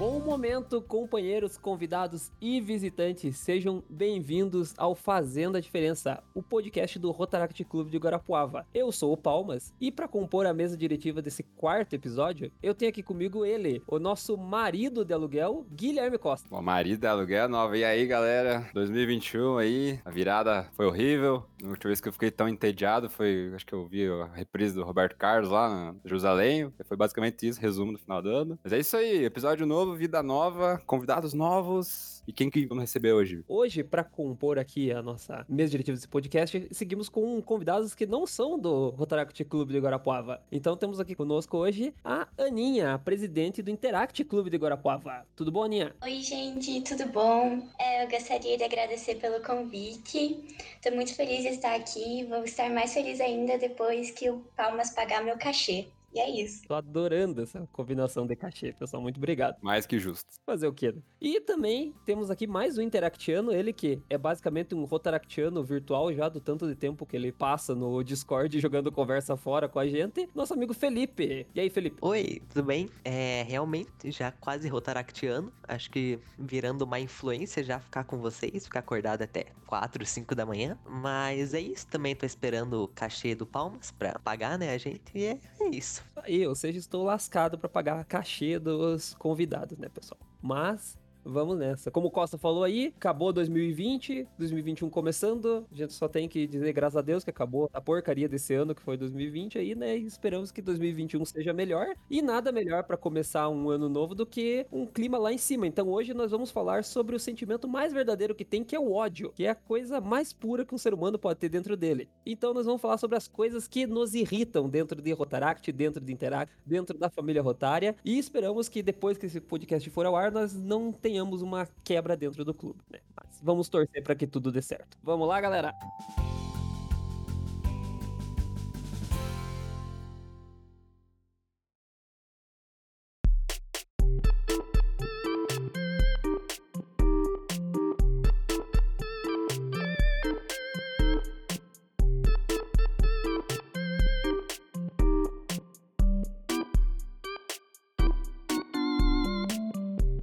Bom momento, companheiros, convidados e visitantes. Sejam bem-vindos ao Fazendo a Diferença, o podcast do Rotaract Clube de Guarapuava. Eu sou o Palmas e para compor a mesa diretiva desse quarto episódio, eu tenho aqui comigo ele, o nosso marido de aluguel, Guilherme Costa. O marido de aluguel nova. E aí, galera? 2021 aí, a virada foi horrível. A última vez que eu fiquei tão entediado foi, acho que eu vi a reprise do Roberto Carlos lá na Jerusalém. Foi basicamente isso, resumo do final do ano. Mas é isso aí, episódio novo, vida nova, convidados novos. E quem que vamos receber hoje? Hoje, para compor aqui a nossa mesa diretiva desse podcast, seguimos com convidados que não são do Rotaract Clube de Guarapuava. Então temos aqui conosco hoje a Aninha, a presidente do Interact Clube de Guarapuava. Tudo bom, Aninha? Oi, gente, tudo bom? É, eu gostaria de agradecer pelo convite. Estou muito feliz de estar aqui. Vou estar mais feliz ainda depois que o Palmas pagar meu cachê. E é isso. Tô adorando essa combinação de cachê, pessoal. Muito obrigado. Mais que justo. Fazer o quê? né? E também temos aqui mais um Interactiano, ele que é basicamente um Rotaractiano virtual já do tanto de tempo que ele passa no Discord jogando conversa fora com a gente. Nosso amigo Felipe. E aí, Felipe? Oi, tudo bem? É, realmente, já quase rotaractiano. Acho que virando uma influência já ficar com vocês, ficar acordado até 4, 5 da manhã. Mas é isso, também tô esperando o cachê do Palmas pra pagar, né, a gente. E é, é isso. Aí, ou seja, estou lascado pra pagar a cachê dos convidados, né, pessoal? Mas vamos nessa. Como o Costa falou aí, acabou 2020, 2021 começando. A gente só tem que dizer graças a Deus que acabou a porcaria desse ano que foi 2020 aí, né? E esperamos que 2021 seja melhor. E nada melhor pra começar um ano novo do que um clima lá em cima. Então hoje nós vamos falar sobre o sentimento mais verdadeiro que tem, que é o ódio, que é a coisa mais pura que um ser humano pode ter dentro dele. Então nós vamos falar sobre as coisas que nos irritam dentro de Rotaract, dentro de Interact, dentro da família Rotária. E esperamos que depois que esse podcast for ao ar, nós não tenhamos uma quebra dentro do clube, né? Mas vamos torcer para que tudo dê certo. Vamos lá, galera.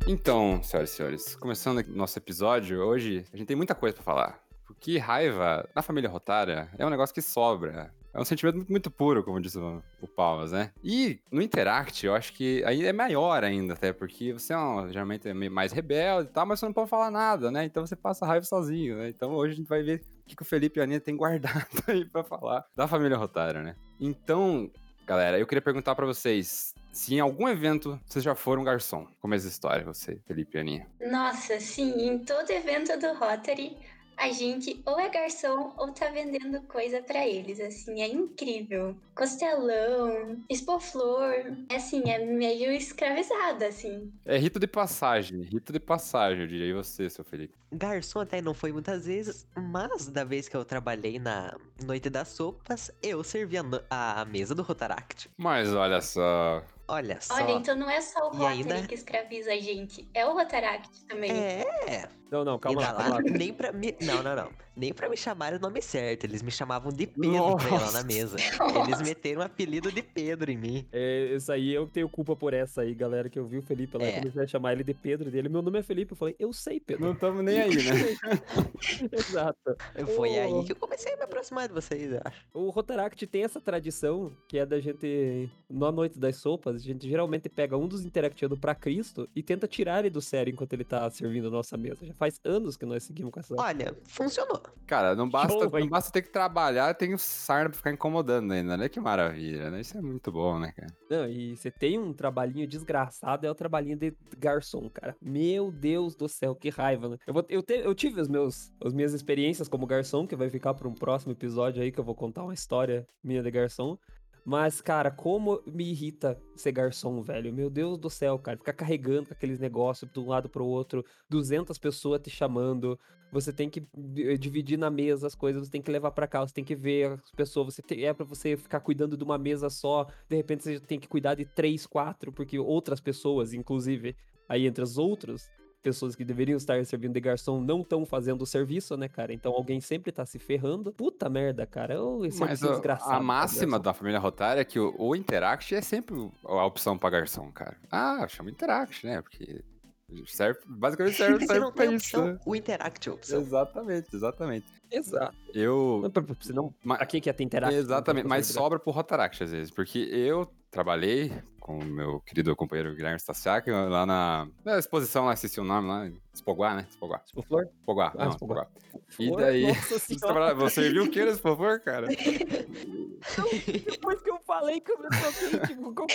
Então, senhoras e senhores, começando nosso episódio, hoje a gente tem muita coisa pra falar. Porque raiva na família Rotária é um negócio que sobra. É um sentimento muito, puro, como disse o, Palmas, né? E no Interact, eu acho que aí é maior ainda, até, porque você é um, geralmente é mais rebelde e tal, mas você não pode falar nada, né? Então você passa raiva sozinho, né? Então hoje a gente vai ver o que, que o Felipe e a Aninha tem guardado aí pra falar da família Rotária, né? Então, galera, eu queria perguntar pra vocês se em algum evento vocês já foram garçom. Começa a história, você, Felipe e Aninha. Nossa, sim, em todo evento do Rotary, a gente ou é garçom ou tá vendendo coisa pra eles, assim, é incrível. Costelão, expor-flor, assim, é meio escravizada, assim. É rito de passagem, rito de passagem, eu diria. E você, seu Felipe? Garçom até não foi muitas vezes, mas da vez que eu trabalhei na Noite das Sopas, eu servi a, a mesa do Rotaract. Mas olha só. Olha só. Olha, então não é só o Rotary ainda- que escraviza a gente, é o Rotaract também. É, Não, não, calma lá, calma lá, nem pra me... Não, não, não. Nem pra me chamarem o nome certo. Eles me chamavam de Pedro pra ir lá na mesa. Nossa. Eles meteram o apelido de Pedro em mim. É, isso aí eu tenho culpa por essa aí, galera, que eu vi o Felipe lá e É. comecei a chamar ele de Pedro dele. Meu nome é Felipe, eu falei, eu sei, Pedro. Não estamos nem aí, né? Exato. Foi Ô. aí que eu comecei a me aproximar de vocês, eu acho. O Rotaract tem essa tradição que é da gente, na noite das sopas, a gente geralmente pega um dos interactianos pra Cristo e tenta tirar ele do sério enquanto ele tá servindo a nossa mesa. Já faz anos que nós seguimos com essa. Olha, funcionou. Cara, não basta, Show, não basta ter que trabalhar, tem o sarna pra ficar incomodando ainda, né? Que maravilha, né? Isso é muito bom, né, cara? Não, e você tem um trabalhinho desgraçado, é o trabalhinho de garçom, cara. Meu Deus do céu, que raiva, né? Eu, vou, eu, te- eu tive os meus, as minhas experiências como garçom, que vai ficar para um próximo episódio aí, que eu vou contar uma história minha de garçom. Mas, cara, como me irrita ser garçom, velho. Meu Deus do céu, cara. Ficar carregando aqueles negócios de um lado pro outro, 200 pessoas te chamando. Você tem que eh, dividir na mesa as coisas, você tem que levar pra cá, você tem que ver as pessoas. Você tem, é pra você ficar cuidando de uma mesa só. De repente você tem que cuidar de três, quatro, porque outras pessoas, inclusive, aí entre os outros, pessoas que deveriam estar servindo de garçom não estão fazendo o serviço, né, cara? Então alguém sempre tá se ferrando. Puta merda, cara. Oh, esse Mas é desgraçado. a máxima da família Rotária é que o, o Interact é sempre a opção pra garçom, cara. Ah, chama Interact, né? Porque serve, basicamente serve, Se serve não pra tem isso. opção, né? o Interact é a opção. Exatamente, exatamente. Exato. Eu. Não, pra- pra- Senão, Ma- pra quem quer ter interação? Exatamente, mas só. sobra pro Rotaract às vezes, porque eu trabalhei com o meu querido companheiro Guilherme Stasiak lá na, na exposição lá, esqueci o nome lá, Espoguá, né? Espoguá. Tipo, flor? Espoguá, Ah, não, Espoguá. E daí, Nossa Você, você viu o que nesse favor, cara? Depois que eu falei que eu toquei, tipo, como...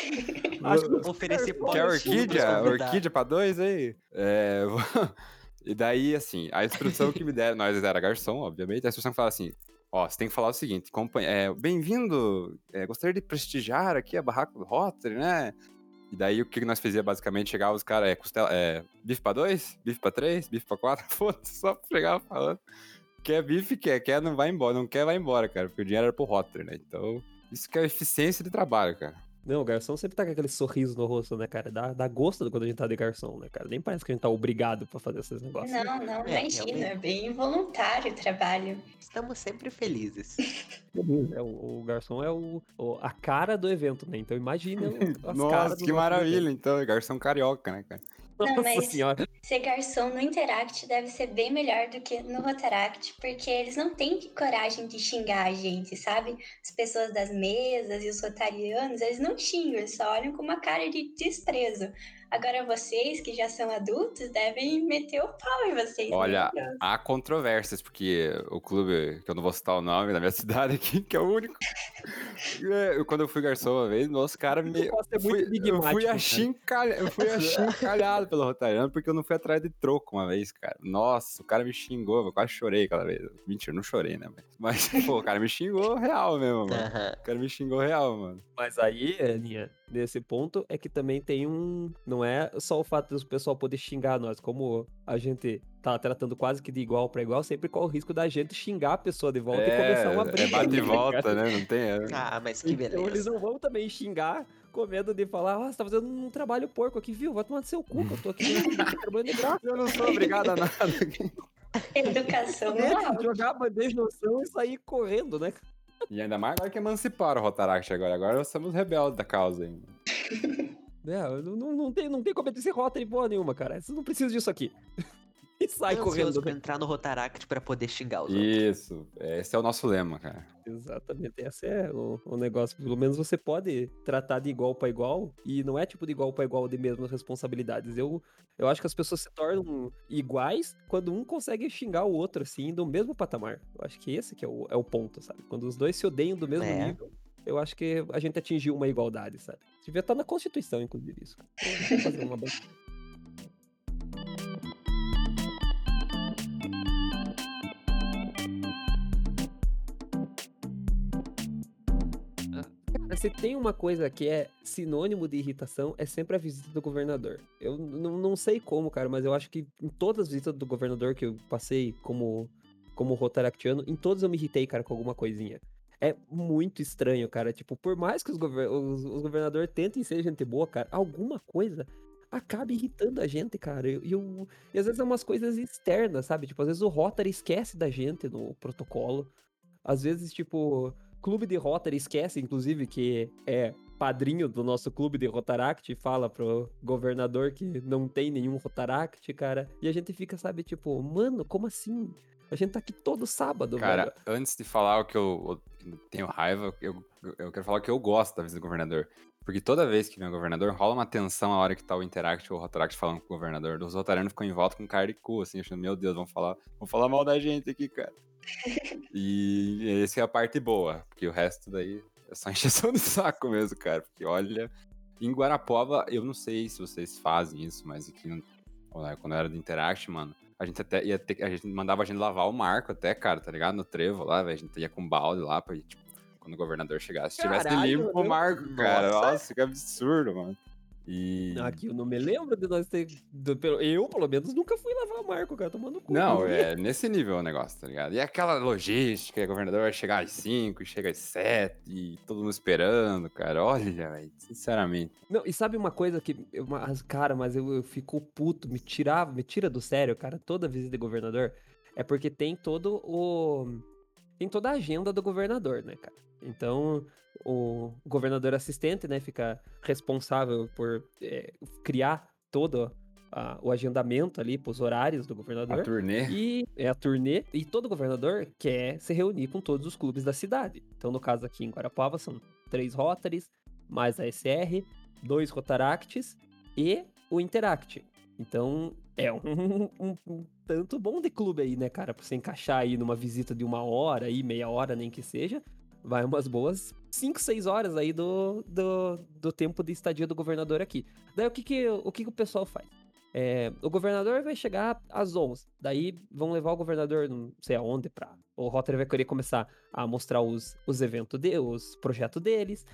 Acho que Oferecer Quer Quer orquídea? Orquídea pra dois aí? É, E daí, assim, a instrução que me deram, nós era garçom, obviamente, a instrução que fala assim, ó, você tem que falar o seguinte, companhe- é, bem-vindo, é, gostaria de prestigiar aqui a barraca do Rotary, né? E daí o que nós fazia basicamente, chegava os caras, é, costela, é, bife pra dois, bife pra três, bife pra quatro, foda-se, só chegava falando. Quer bife, quer, quer, não vai embora, não quer, vai embora, cara, porque o dinheiro era pro Rotary, né? Então, isso que é eficiência de trabalho, cara. Não, o garçom sempre tá com aquele sorriso no rosto, né, cara? Dá, dá gosto quando a gente tá de garçom, né, cara? Nem parece que a gente tá obrigado pra fazer esses negócios. né? Não, não, É, imagina, é bem voluntário o trabalho. Estamos sempre felizes. É, o, o garçom é o, o- a cara do evento, né? Então imagina as caras Nossa, do que maravilha, evento. então, garçom carioca, né, cara? Não, mas- senhora. Ser garçom no Interact deve ser bem melhor do que no Rotaract, porque eles não têm coragem de xingar a gente, sabe? As pessoas das mesas e os rotarianos, eles não xingam, eles só olham com uma cara de desprezo. Agora vocês, que já são adultos, devem meter o pau em vocês. né? Olha. Há controvérsias, porque o clube, que eu não vou citar o nome da minha cidade aqui, que é o único. é, eu- quando eu fui garçom uma vez, nossa, cara me. eu fui, muito eu fui cara. achincalhado, eu fui achincalhado pelo Rotariano, porque eu não fui atrás de troco uma vez, cara. Nossa, o cara me xingou, eu quase chorei aquela vez. Mentira, não chorei, né? Mas, mas, pô, o cara me xingou real mesmo, mano. O cara me xingou real, mano. Mas aí, Aninha, nesse ponto é que também tem um. Não é só o fato do pessoal poder xingar nós, como a gente tá tratando quase que de igual pra igual, sempre corre o risco da gente xingar a pessoa de volta e começar uma briga. é bate ali, e né, volta, né? Não tem. é. Ah, mas que Então eles beleza. não vão também xingar com medo de falar, ah, você tá fazendo um trabalho porco aqui, viu? Vai tomar no seu cu, que eu tô aqui trabalhando de graça. Eu não sou obrigado a nada. Educação alto. jogar bandeja no chão e sair correndo, né? E ainda mais agora que emanciparam o Rotaract agora. Agora nós somos rebeldes da causa ainda. É, não, não, tem, não tem como ser rota porra nenhuma, cara. Você não precisa disso aqui. E sai Tô correndo. pra né? entrar no Rotaract pra poder xingar os outros. Isso, esse é o nosso lema, cara. Exatamente, esse é o, o negócio. Pelo menos você pode tratar de igual pra igual, e não é tipo de igual pra igual de mesmas responsabilidades. Eu, eu acho que as pessoas se tornam iguais quando um consegue xingar o outro, assim, do mesmo patamar. Eu acho que esse que é o, é o ponto, sabe? Quando os dois se odeiam do mesmo É. nível, eu acho que a gente atingiu uma igualdade, sabe? Devia estar na Constituição, inclusive, isso. Vou fazer uma Se tem uma coisa que é sinônimo de irritação, é sempre a visita do governador. Eu n- não sei como, cara, mas eu acho que em todas as visitas do governador que eu passei como, como rotaractiano, em todas eu me irritei, cara, com alguma coisinha. É muito estranho, cara. Tipo, por mais que os, gover os, os governadores tentem ser gente boa, cara, alguma coisa acaba irritando a gente, cara. E eu- e às vezes é umas coisas externas, sabe? Tipo, às vezes o Rotary esquece da gente no protocolo. Às vezes, tipo, clube de Rotary esquece, inclusive, que é padrinho do nosso clube de Rotaract e fala pro governador que não tem nenhum Rotaract, cara. E a gente fica, sabe, tipo, mano, como assim? A gente tá aqui todo sábado, Cara, velho. antes de falar o que eu, eu tenho raiva, eu, eu quero falar o que eu gosto da visita do governador. Porque toda vez que vem o governador, rola uma tensão a hora que tá o Interact ou o Rotaract falando com o governador. Os rotarianos ficam em volta com cara de cu, assim, achando, meu Deus, vão falar, vão falar mal da gente aqui, cara. E essa é a parte boa, porque o resto daí é só encheção de saco mesmo, cara. Porque olha, em Guarapuava, eu não sei se vocês fazem isso, mas aqui no- quando eu era do Interact, mano, a gente até ia ter, a gente mandava a gente lavar o marco até, cara, tá ligado? No trevo lá, a gente ia com balde lá pra, tipo, quando o governador chegasse, tivesse limpo o marco, cara. Nossa. Nossa, que absurdo, mano. E. Aqui eu não me lembro de nós ter. do- eu, pelo menos, nunca fui lavar o Marco, cara, tomando cu. Não, é nesse nível o negócio, tá ligado? E aquela logística, o governador vai chegar às 5, chega às 7, e todo mundo esperando, cara. Olha, velho, sinceramente. Não, e sabe uma coisa que. Eu, mas, cara, mas eu, eu fico puto, me tirava, me tira do sério, cara, toda visita de governador. É porque tem todo o. Tem toda a agenda do governador, né, cara? Então, o governador assistente, né, fica responsável por é, criar todo a- o agendamento ali pros horários do A governador. turnê. E é a turnê, e todo governador quer se reunir com todos os clubes da cidade. Então, no caso aqui em Guarapava, são três Rotaries, mais a SR, dois Rotaracts e o Interact. Então, é um, um- um tanto bom de clube aí, né, cara? Pra você encaixar aí numa visita de uma hora aí, meia hora, nem que seja, vai umas boas 5, 6 horas aí do, do, do tempo de estadia do governador aqui. Daí, o que que o, que que o pessoal faz? É, o governador vai chegar às 11. Daí vão levar o governador, não sei aonde, pra. O Rotary vai querer começar a mostrar os, os eventos, de, os projetos deles.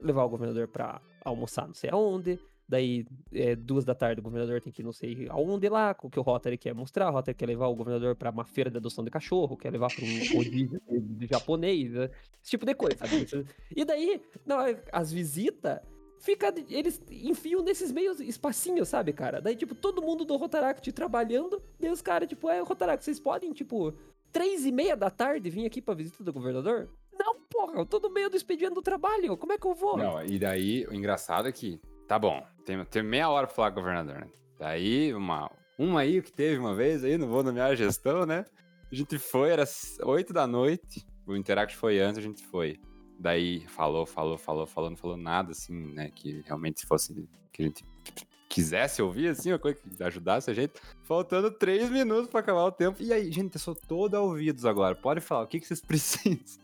Levar o governador pra almoçar, não sei aonde. Daí, é, duas da tarde, o governador tem que ir não sei aonde lá, o que o Rotary quer mostrar. O Rotary quer levar o governador pra uma feira de adoção de cachorro, quer levar pra um rodízio de, japonês, né? esse tipo de coisa, sabe? E daí, não, as visitas fica. Eles enfiam nesses meios espacinhos, sabe, cara? Daí, tipo, todo mundo do Rotaract trabalhando, daí os caras, tipo, é, Rotaract, vocês podem, tipo, três e meia da tarde vir aqui pra visita do governador? Não, porra, eu tô no meio do expediente do trabalho, como é que eu vou? Não, e daí o engraçado é que, tá bom, tem, tem meia hora pra falar com o governador, né? Daí, uma, uma aí que teve uma vez aí, não vou nomear a gestão, né? A gente foi, era 8 da noite, o Interact foi antes, a gente foi. Daí falou, falou, falou, falou, não falou nada, assim, né? Que realmente fosse, que a gente quisesse ouvir, assim, uma coisa que ajudasse a gente. Faltando três minutos pra acabar o tempo. E aí, gente, eu sou todo ouvidos agora. Pode falar, o que, que vocês precisam?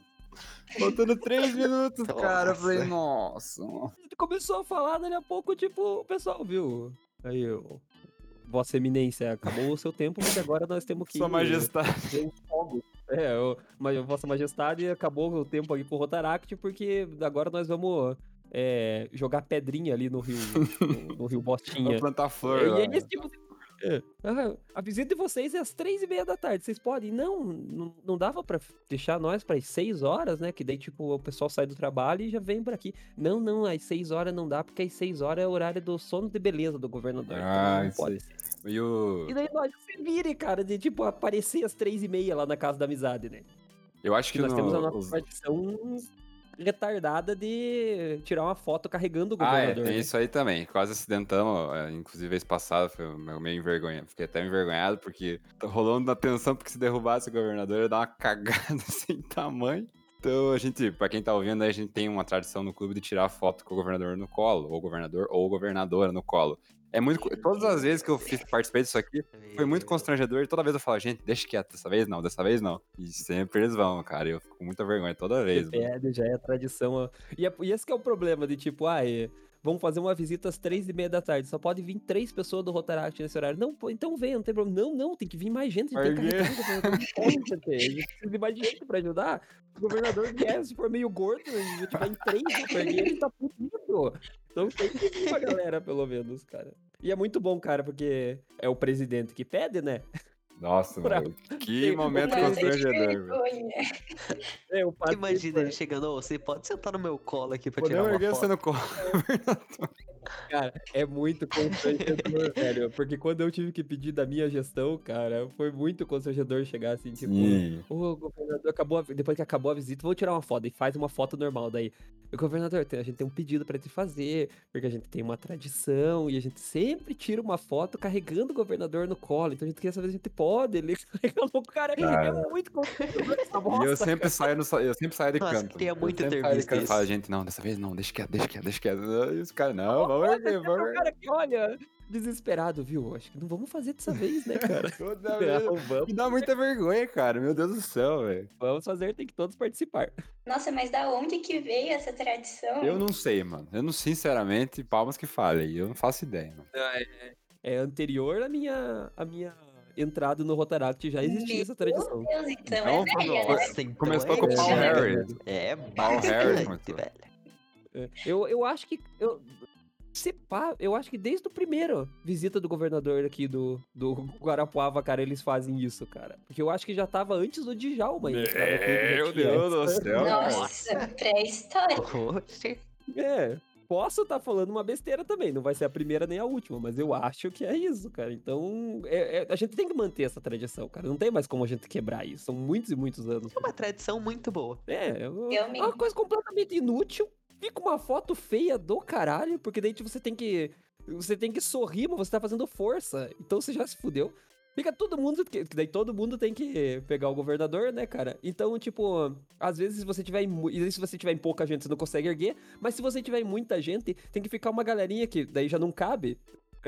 Faltando três minutos, cara. Eu falei, nossa. gente começou a falar, daí a pouco, tipo, o pessoal viu. Aí, eu. Vossa Eminência, acabou o seu tempo, porque agora nós temos que. Sua Majestade. fogo. É, eu, mas Vossa Majestade acabou o tempo aqui com o Rotaract, porque agora nós vamos é, jogar pedrinha ali no rio, no, no rio Bostinha. Vou plantar flor. É, e é esse tipo de... É. A visita de vocês é às três e meia da tarde. Vocês podem? Não, não, não dava pra deixar nós para as seis horas, né? Que daí, tipo, o pessoal sai do trabalho e já vem por aqui. Não, não, às seis horas não dá, porque às seis horas é o horário do sono de beleza do governador. então Ah, não isso pode ser. E o... E daí nós se vire, cara, de tipo aparecer às três e meia lá na casa da amizade, né? Eu acho que Que nós no- temos a nossa os- tradição retardada de tirar uma foto carregando o Ah, é, governador. tem né? isso aí também. Quase acidentamos, é, inclusive vez passada, foi meio envergonhado. Fiquei até envergonhado, porque tá rolando na tensão, porque se derrubasse o governador, ia dar uma cagada sem tamanho. Então, a gente, pra quem tá ouvindo, a gente tem uma tradição no clube de tirar foto com o governador no colo, ou governador ou governadora no colo. É muito. Todas as vezes que eu fiz, participei disso aqui, foi muito constrangedor. E toda vez eu falo, gente, deixa quieto, dessa vez não, dessa vez não. E sempre eles vão, cara. Eu fico com muita vergonha toda vez. Pede, já é tradição. ó. E, é- e esse que é o problema de tipo, ah, é, vamos fazer uma visita às três e meia da tarde. Só pode vir três pessoas do Rotaract nesse horário. Não, pô, então vem, não tem problema. Não, não, tem que vir mais gente. A gente tem que Por quê? carregar o governador. Não pode, gente. A gente precisa de mais gente pra ajudar. O governador vier, se for meio gordo, a gente vai em três, porque ele tá fudido. Então tem que vir uma galera, pelo menos, cara. E é muito bom, cara, porque é o presidente que pede, né? Nossa, Pra- mano. Que momento constrangedor, velho. vergonha. É, Imagina ele chegando, "Ô, você pode sentar no meu colo aqui pra tirar Podemos uma erguer foto. você no colo. Cara, é muito constrangedor, velho. Porque quando eu tive que pedir da minha gestão, cara, foi muito constrangedor chegar assim, tipo. Sim. O governador acabou, a- depois que acabou a visita, vou tirar uma foto e faz uma foto normal. Daí, o governador, tem- a gente tem um pedido pra te fazer, porque a gente tem uma tradição e a gente sempre tira uma foto carregando o governador no colo. Então a gente queria saber se a gente pode. Ele o cara, Cara. é muito constrangedor essa E eu bosta. sempre saio no, eu sempre saio de Nossa, canto. Eu muito sempre ter saio de canto e falo, isso. gente, não, dessa vez não, deixa quieto, deixa quieto, deixa quieto. E os caras, não, vamos vamos O erguer. cara que olha, desesperado, viu? Acho que não vamos fazer dessa vez, né, cara? Toda vez. Não, vamos, Me dá muita vergonha, cara. Meu Deus do céu, velho. vamos fazer, tem que todos participar. Nossa, mas da onde que veio essa tradição? Eu não sei, mano. Eu não, sinceramente, palmas que falem. Eu não faço ideia, mano. É anterior à minha, à minha entrada no Rotaract, já existia essa tradição. Meu Deus, então, Então, é velha, foi- né? Nossa, então Começou é com o Paul. Harris. É Paul Harris velho. É, Eu, eu acho que. Eu, se pá, eu acho que desde o primeiro visita do governador aqui do, do Guarapuava, cara, eles fazem isso, cara. Porque eu acho que já tava antes do Djalma Meu tinha Deus do céu. Nossa, pré-história. Oxe. É, posso estar falando uma besteira também, não vai ser a primeira nem a última, mas eu acho que é isso, cara. Então, é- é- a gente tem que manter essa tradição, cara. Não tem mais como a gente quebrar isso. São muitos e muitos anos. É uma tradição muito boa. É, é uma- Eu uma coisa completamente inútil. Fica uma foto feia do caralho, porque daí tipo, você tem que. Você tem que sorrir, mas você tá fazendo força. Então você já se fudeu. Fica todo mundo. que Daí todo mundo tem que pegar o governador, né, cara? Então, tipo, às vezes se você tiver em, se você tiver em pouca gente, você não consegue erguer. Mas se você tiver em muita gente, tem que ficar uma galerinha que daí já não cabe.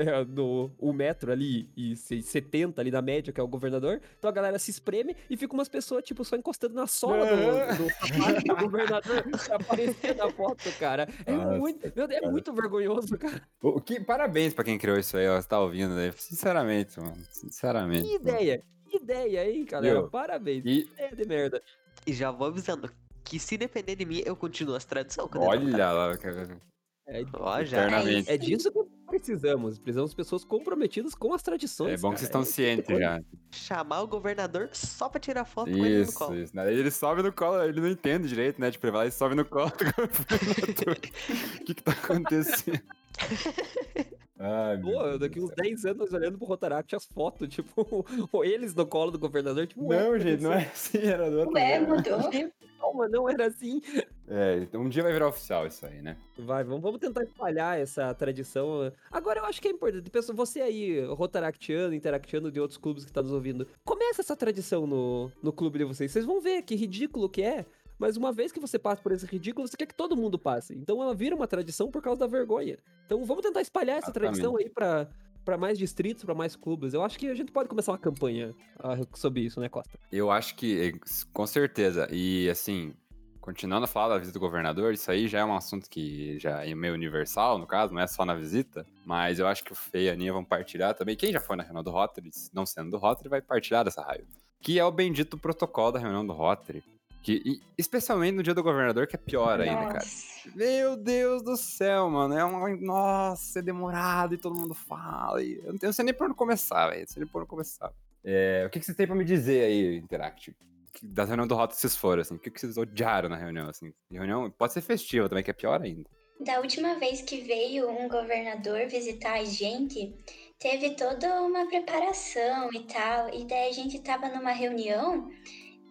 é, no um metro ali e se- 70 ali na média, que é o governador. Então a galera se espreme e fica umas pessoas, tipo, só encostando na sola do, do sapato do governador aparecer na foto, cara. É Nossa, muito. Meu Deus, é muito vergonhoso, cara. O que, parabéns pra quem criou isso aí, ó. Você tá ouvindo aí. Sinceramente, mano. Sinceramente. Que ideia! Que ideia, hein, galera? Viu? Parabéns. E É de merda. E já vou avisando que se depender de mim, eu continuo as tradições. olha lá. cara. É, Ó, já. Eternamente. é disso que precisamos. Precisamos de pessoas comprometidas com as tradições. É bom que vocês estão cara. cientes já. Chamar o governador só pra tirar foto com ele no Isso, colo. isso. Daí ele sobe no colo, ele não entende direito, né? Tipo, ele vai lá e sobe no colo do governador. O que que tá acontecendo? Ai, Pô, daqui uns céu. 10 anos olhando pro Rotaract as fotos, tipo, eles no colo do governador, tipo, Não, gente, não é assim, era do outro Ué, mudou. Calma, não era assim. É, então um dia vai virar oficial isso aí, né? Vai, vamos, vamos tentar espalhar essa tradição. Agora eu acho que é importante, pessoal, você aí, Rotaractiano, Interactiano de outros clubes que tá nos ouvindo, começa essa tradição no, no clube de vocês. Vocês vão ver que ridículo que é. Mas uma vez que você passa por esse ridículo, você quer que todo mundo passe. Então ela vira uma tradição por causa da vergonha. Então vamos tentar espalhar essa tradição aí pra, pra mais distritos, pra mais clubes. Eu acho que a gente pode começar uma campanha ah, sobre isso, né, Costa? Eu acho que, eh, com certeza. E assim, continuando a falar da visita do governador, isso aí já é um assunto que já é meio universal, no caso, não é só na visita. Mas eu acho que o Fê e a Aninha vão partilhar também. Quem já foi na reunião do Rotary, não sendo do Rotary, vai partilhar dessa raiva. Que é o bendito protocolo da reunião do Rotary. Que, e especialmente no dia do governador, que é pior ainda, cara. Nossa. Meu Deus do céu, mano. É uma. Nossa, é demorado e todo mundo fala. E eu não eu não sei nem por onde começar, velho. Não sei nem por onde começar. É, o que, que você tem pra me dizer aí, Interact? Que- Da reunião do Rota vocês foram, assim. O que, que vocês odiaram na reunião, assim? Reunião pode ser festiva também, que é pior ainda. Da última vez que veio um governador visitar a gente, teve toda uma preparação e tal. E daí a gente tava numa reunião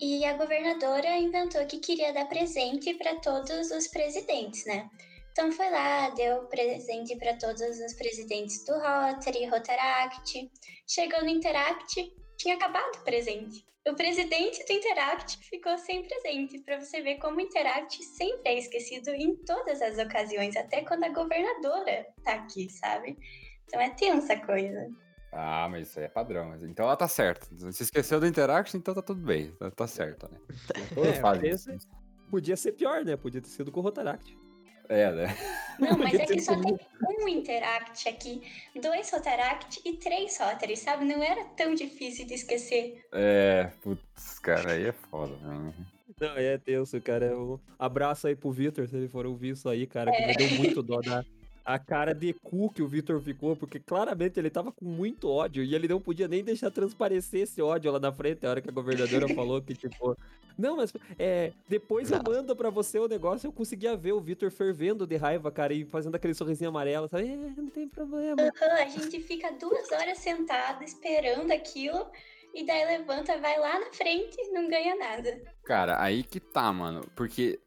e a governadora inventou que queria dar presente para todos os presidentes, né? Então foi lá, deu presente para todos os presidentes do Rotary, Rotaract. Chegou no Interact, tinha acabado o presente. O presidente do Interact ficou sem presente, para você ver como o Interact sempre é esquecido em todas as ocasiões, até quando a governadora tá aqui, sabe? Então é tensa coisa. Ah, mas isso aí é padrão. mas- Então ela tá certa. Se esqueceu do Interact, então tá tudo bem. Tá, tá certo, né? É, esse- isso. Podia ser pior, né? Podia ter sido com o Rotaract. É, né? Não, mas Podia é que só sido- tem um Interact aqui, dois Rotaract e três Rotary, sabe? Não era tão difícil de esquecer. É, putz, cara, aí é foda, né? Não, é tenso, cara. Um abraço aí pro Vitor, se ele for ouvir isso aí, cara, que me deu muito dó da a cara de cu que o Vitor ficou, porque claramente ele tava com muito ódio e ele não podia nem deixar transparecer esse ódio lá na frente, a hora que a governadora falou que, tipo, não, mas é, depois eu mando pra você o negócio, eu conseguia ver o Vitor fervendo de raiva, cara, e fazendo aquele sorrisinho amarelo, sabe? É, não tem problema. Aham, a gente fica duas horas sentado esperando aquilo, e daí levanta, vai lá na frente e não ganha nada. Cara, aí que tá, mano. Porque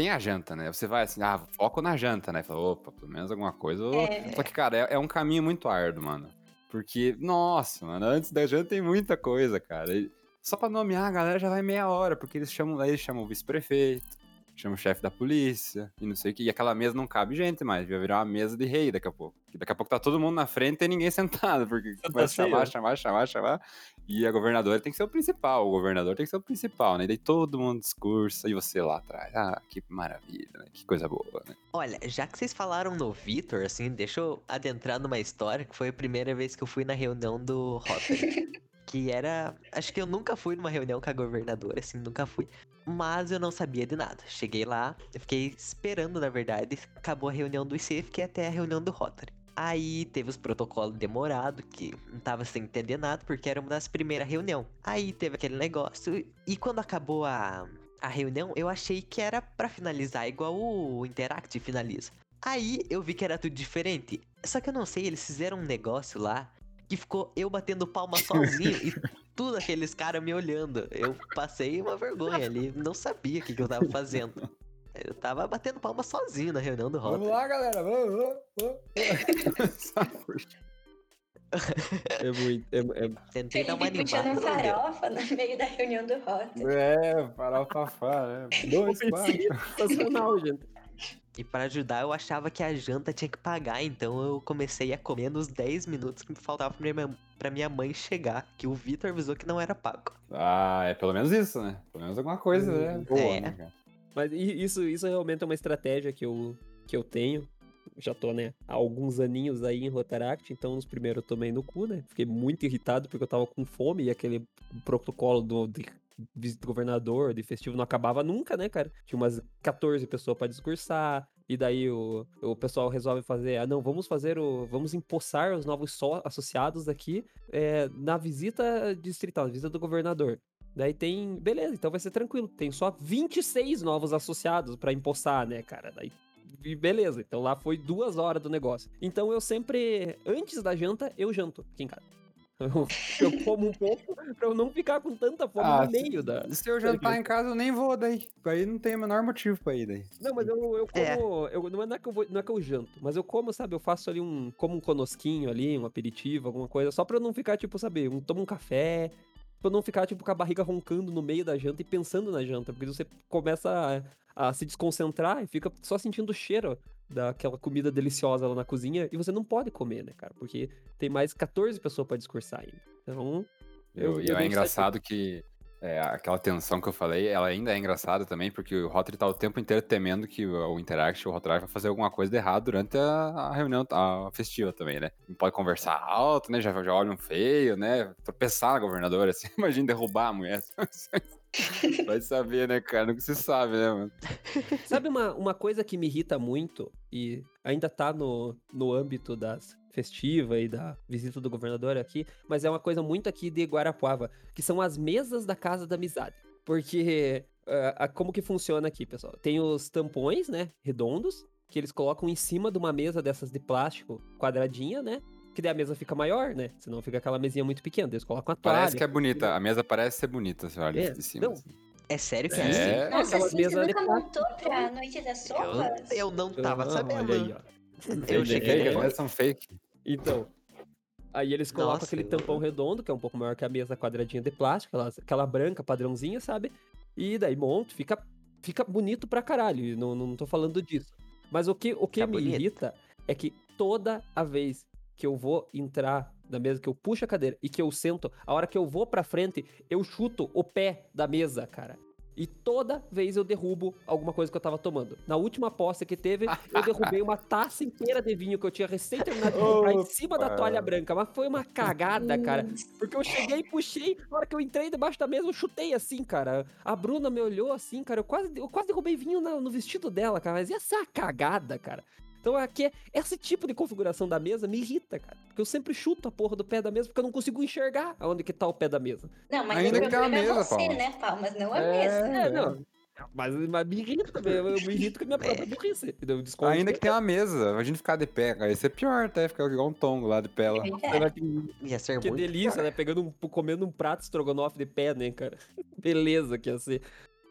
tem a janta, né? Você vai assim, ah, foco na janta, né? Fala, opa, pelo menos alguma coisa. É. Só que, cara, é, é um caminho muito árduo, mano. Porque, nossa, mano, antes da janta tem muita coisa, cara. E só pra nomear, a galera já vai meia hora, porque eles chamam, aí eles chamam o vice-prefeito, chamam o chefe da polícia, e não sei o que. E aquela mesa não cabe gente mais, vai virar uma mesa de rei daqui a pouco. E daqui a pouco tá todo mundo na frente e ninguém sentado, porque vai chamar, cheio. chamar, chamar, chamar. E a governadora tem que ser o principal, o governador tem que ser o principal, né? E daí todo mundo discursa e você lá atrás. Ah, que maravilha, né? Que coisa boa, né? Olha, já que vocês falaram no Vitor, assim, deixa eu adentrar numa história que foi a primeira vez que eu fui na reunião do Rotary. que era. Acho que eu nunca fui numa reunião com a governadora, assim, nunca fui. Mas eu não sabia de nada. Cheguei lá, eu fiquei esperando, na verdade. Acabou a reunião do IC, fiquei até a reunião do Rotary. Aí teve os protocolos demorados, que não tava sem entender nada, porque era uma das primeiras reuniões. Aí teve aquele negócio, e quando acabou a, a reunião, eu achei que era para finalizar, igual o Interact finaliza. Aí eu vi que era tudo diferente. Só que eu não sei, eles fizeram um negócio lá que ficou eu batendo palma sozinho e tudo aqueles caras me olhando. Eu passei uma vergonha ali, não sabia o que, que eu tava fazendo. Eu tava batendo palma sozinho na reunião do Vamos Rotary. lá, galera. Vamos, vamos, vamos. É muito. É, é- Tentei dar uma puxando animada. deu. farofa no meio da reunião do Rotary. É, fafá, né? Dois, quatro. sensacional, gente. E pra ajudar, eu achava que a janta tinha que pagar, então eu comecei a comer nos 10 minutos que me faltava pra minha, pra minha mãe chegar, que o Vitor avisou que não era pago. Ah, é pelo menos isso, né? Pelo menos alguma coisa, né? Boa, É. né, cara? Mas isso, isso realmente é uma estratégia que eu, que eu tenho. Já tô, né, há alguns aninhos aí em Rotaract, então nos primeiros eu tomei no cu, né? Fiquei muito irritado porque eu tava com fome e aquele protocolo do de governador, de festivo, não acabava nunca, né, cara? Tinha umas 14 pessoas pra discursar, e daí o, o pessoal resolve fazer, ah, não, vamos fazer o. Vamos empossar os novos só associados aqui é, na visita distrital, na visita do governador. Daí tem. Beleza, então vai ser tranquilo. Tem só 26 novos associados pra empossar, né, cara? Daí. E beleza, então lá foi duas horas do negócio. Então eu sempre, antes da janta, eu janto aqui em casa. Eu, eu como um pouco pra eu não ficar com tanta fome Ah, no meio da. Se eu jantar em casa, eu nem vou daí. Aí não tem o menor motivo pra ir daí. Não, mas eu, eu É. como. Eu, não, é que eu vou, não é que eu janto, mas eu como, sabe? Eu faço ali um. Como um conosquinho ali, um aperitivo, alguma coisa, só pra eu não ficar, tipo, sabe? Um, tomo um café. Pra não ficar, tipo, com a barriga roncando no meio da janta e pensando na janta. Porque você começa a, a se desconcentrar e fica só sentindo o cheiro daquela comida deliciosa lá na cozinha. E você não pode comer, né, cara? Porque tem mais 14 pessoas pra discursar ainda. Então. Eu, Eu- e eu é deixo engraçado que é, aquela tensão que eu falei, ela ainda é engraçada também, porque o Rotary tá o tempo inteiro temendo que o, Interact, o Rotary vai fazer alguma coisa de errado durante a, a reunião, a festiva também, né? Não pode conversar alto, né? Já, já olham feio, né? Tropeçar na governadora, assim, imagina derrubar a mulher. Vai saber, né, cara? Nunca se sabe, né, mano? Sabe uma, uma coisa que me irrita muito e ainda tá no, no âmbito das festivas e da visita do governador aqui, mas é uma coisa muito aqui de Guarapuava, que são as mesas da Casa da Amizade. Porque ah, como que funciona aqui, pessoal? Tem os tampões, né, redondos, que eles colocam em cima de uma mesa dessas de plástico quadradinha, né? Que daí a mesa fica maior, né? Senão fica aquela mesinha muito pequena. Eles colocam a toalha. Parece que é bonita. A mesa parece ser bonita, você olha É, de cima. não. assim. É sério que é, É. assim? Nossa, aquelas assim, mesas você nunca montou pra Noite das Sopas? Eu, eu não tava Ah, sabendo. Olha aí, ó. Eu cheguei- fake, Elas são fake. Então. Aí eles colocam Nossa, aquele tampão redondo, que é um pouco maior que a mesa quadradinha de plástico, aquela, aquela branca padrãozinha, sabe? E daí monto, fica, fica bonito pra caralho. Não, não tô falando disso. Mas o que, o que me bonito. irrita é que toda a vez que eu vou entrar na mesa, que eu puxo a cadeira e que eu sento, a hora que eu vou pra frente, eu chuto o pé da mesa, cara. E toda vez eu derrubo alguma coisa que eu tava tomando. Na última posse que teve, eu derrubei uma taça inteira de vinho que eu tinha recém terminado de comprar em cima da toalha branca. Mas foi uma cagada, cara. Porque eu cheguei e puxei, na hora que eu entrei debaixo da mesa, eu chutei assim, cara. A Bruna me olhou assim, cara. Eu quase, eu quase derrubei vinho na- no vestido dela, cara. Mas ia ser uma cagada, cara. Então aqui, é- esse tipo de configuração da mesa me irrita, cara. Porque eu sempre chuto a porra do pé da mesa porque eu não consigo enxergar aonde que tá o pé da mesa. Não, mas Ainda o que tenha problema uma mesa, é você, Palmas. né, Palmas? Não a É. mesa. É, não. Mas, mas me irrita, eu, eu me irrito com a minha própria burrice. Ainda que tenha uma mesa, a gente ficar de pé, cara. Isso é pior até, ficar igual um tongo lá de pé lá. É. Que, Ia ser que muito delícia, né? Pegando um, comendo um prato de estrogonofe de pé, né, cara? Beleza que ia ser.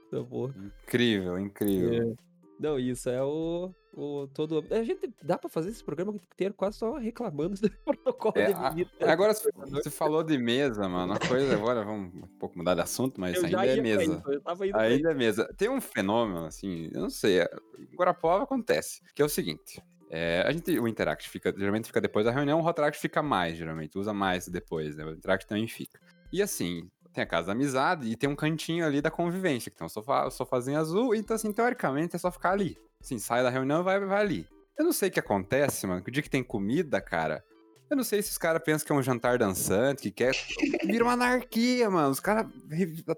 Então. Incrível, incrível. Não, isso é o, o todo. A gente dá pra fazer esse programa inteiro quase só reclamando do protocolo É, de a-. Agora, você falou de mesa, mano. Uma coisa agora, vamos um pouco mudar de assunto, mas eu ainda é mesa. isso, Ainda é mesa. Tem um fenômeno, assim, eu não sei, é- em Guarapuava acontece, que é o seguinte. é, a gente, o Interact fica, geralmente fica depois da reunião, o Rotaract fica mais, geralmente, usa mais depois, né? O Interact também fica. E assim, tem a casa da amizade e tem um cantinho ali da convivência, que tem um sofá, o sofazinho azul, então assim, teoricamente é só ficar ali. Assim, sai da reunião e vai, vai ali. Eu não sei o que acontece, mano, que o dia que tem comida, cara, Eu não sei se os caras pensam que é um jantar dançante, que quer. Vira uma anarquia, mano. Os caras.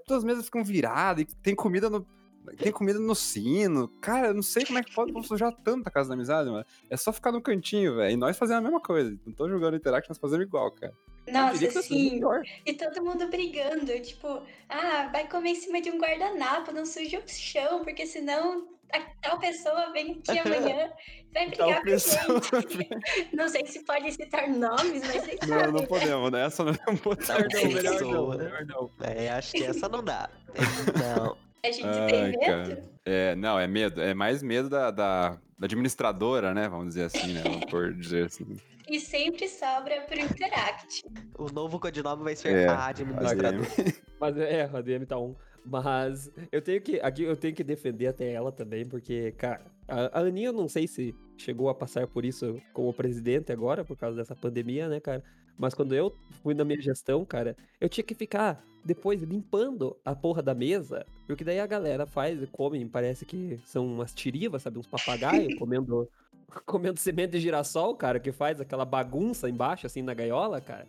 Todas as mesas ficam viradas e tem comida no. Tem comida no sino. Cara, eu não sei como é que pode sujar tanto a casa da amizade, mano. É só ficar no cantinho, velho. E nós fazemos a mesma coisa. Não tô jogando Interact, nós fazemos igual, cara. Nossa, sim. E todo mundo brigando. Tipo, ah, vai comer em cima de um guardanapo, não suja o chão, porque senão a tal pessoa vem aqui amanhã, vai brigar com a gente. não sei se pode citar nomes, mas vocês Não, sabem, não né? podemos, né? Essa não é um botar, Não, não, melhor pessoa. não, melhor não. É, acho que essa não dá. Não. A gente Ai, tem medo. cara. É, não, é medo. É mais medo da, da, da administradora, né? Vamos dizer assim, né? Vamos por dizer assim. E sempre sobra pro Interact. O novo codinome vai ser É, a administradora. Mas é, a DM tá um. Mas eu tenho que. Aqui eu tenho que defender até ela também, porque, cara, a, a Aninha eu não sei se chegou a passar por isso como presidente agora, por causa dessa pandemia, né, cara? Mas quando eu fui na minha gestão, cara, eu tinha que ficar depois limpando a porra da mesa, porque daí a galera faz e come, parece que são umas tirivas, sabe? Uns papagaios comendo, comendo semente de girassol, cara, que faz aquela bagunça embaixo, assim, na gaiola, cara.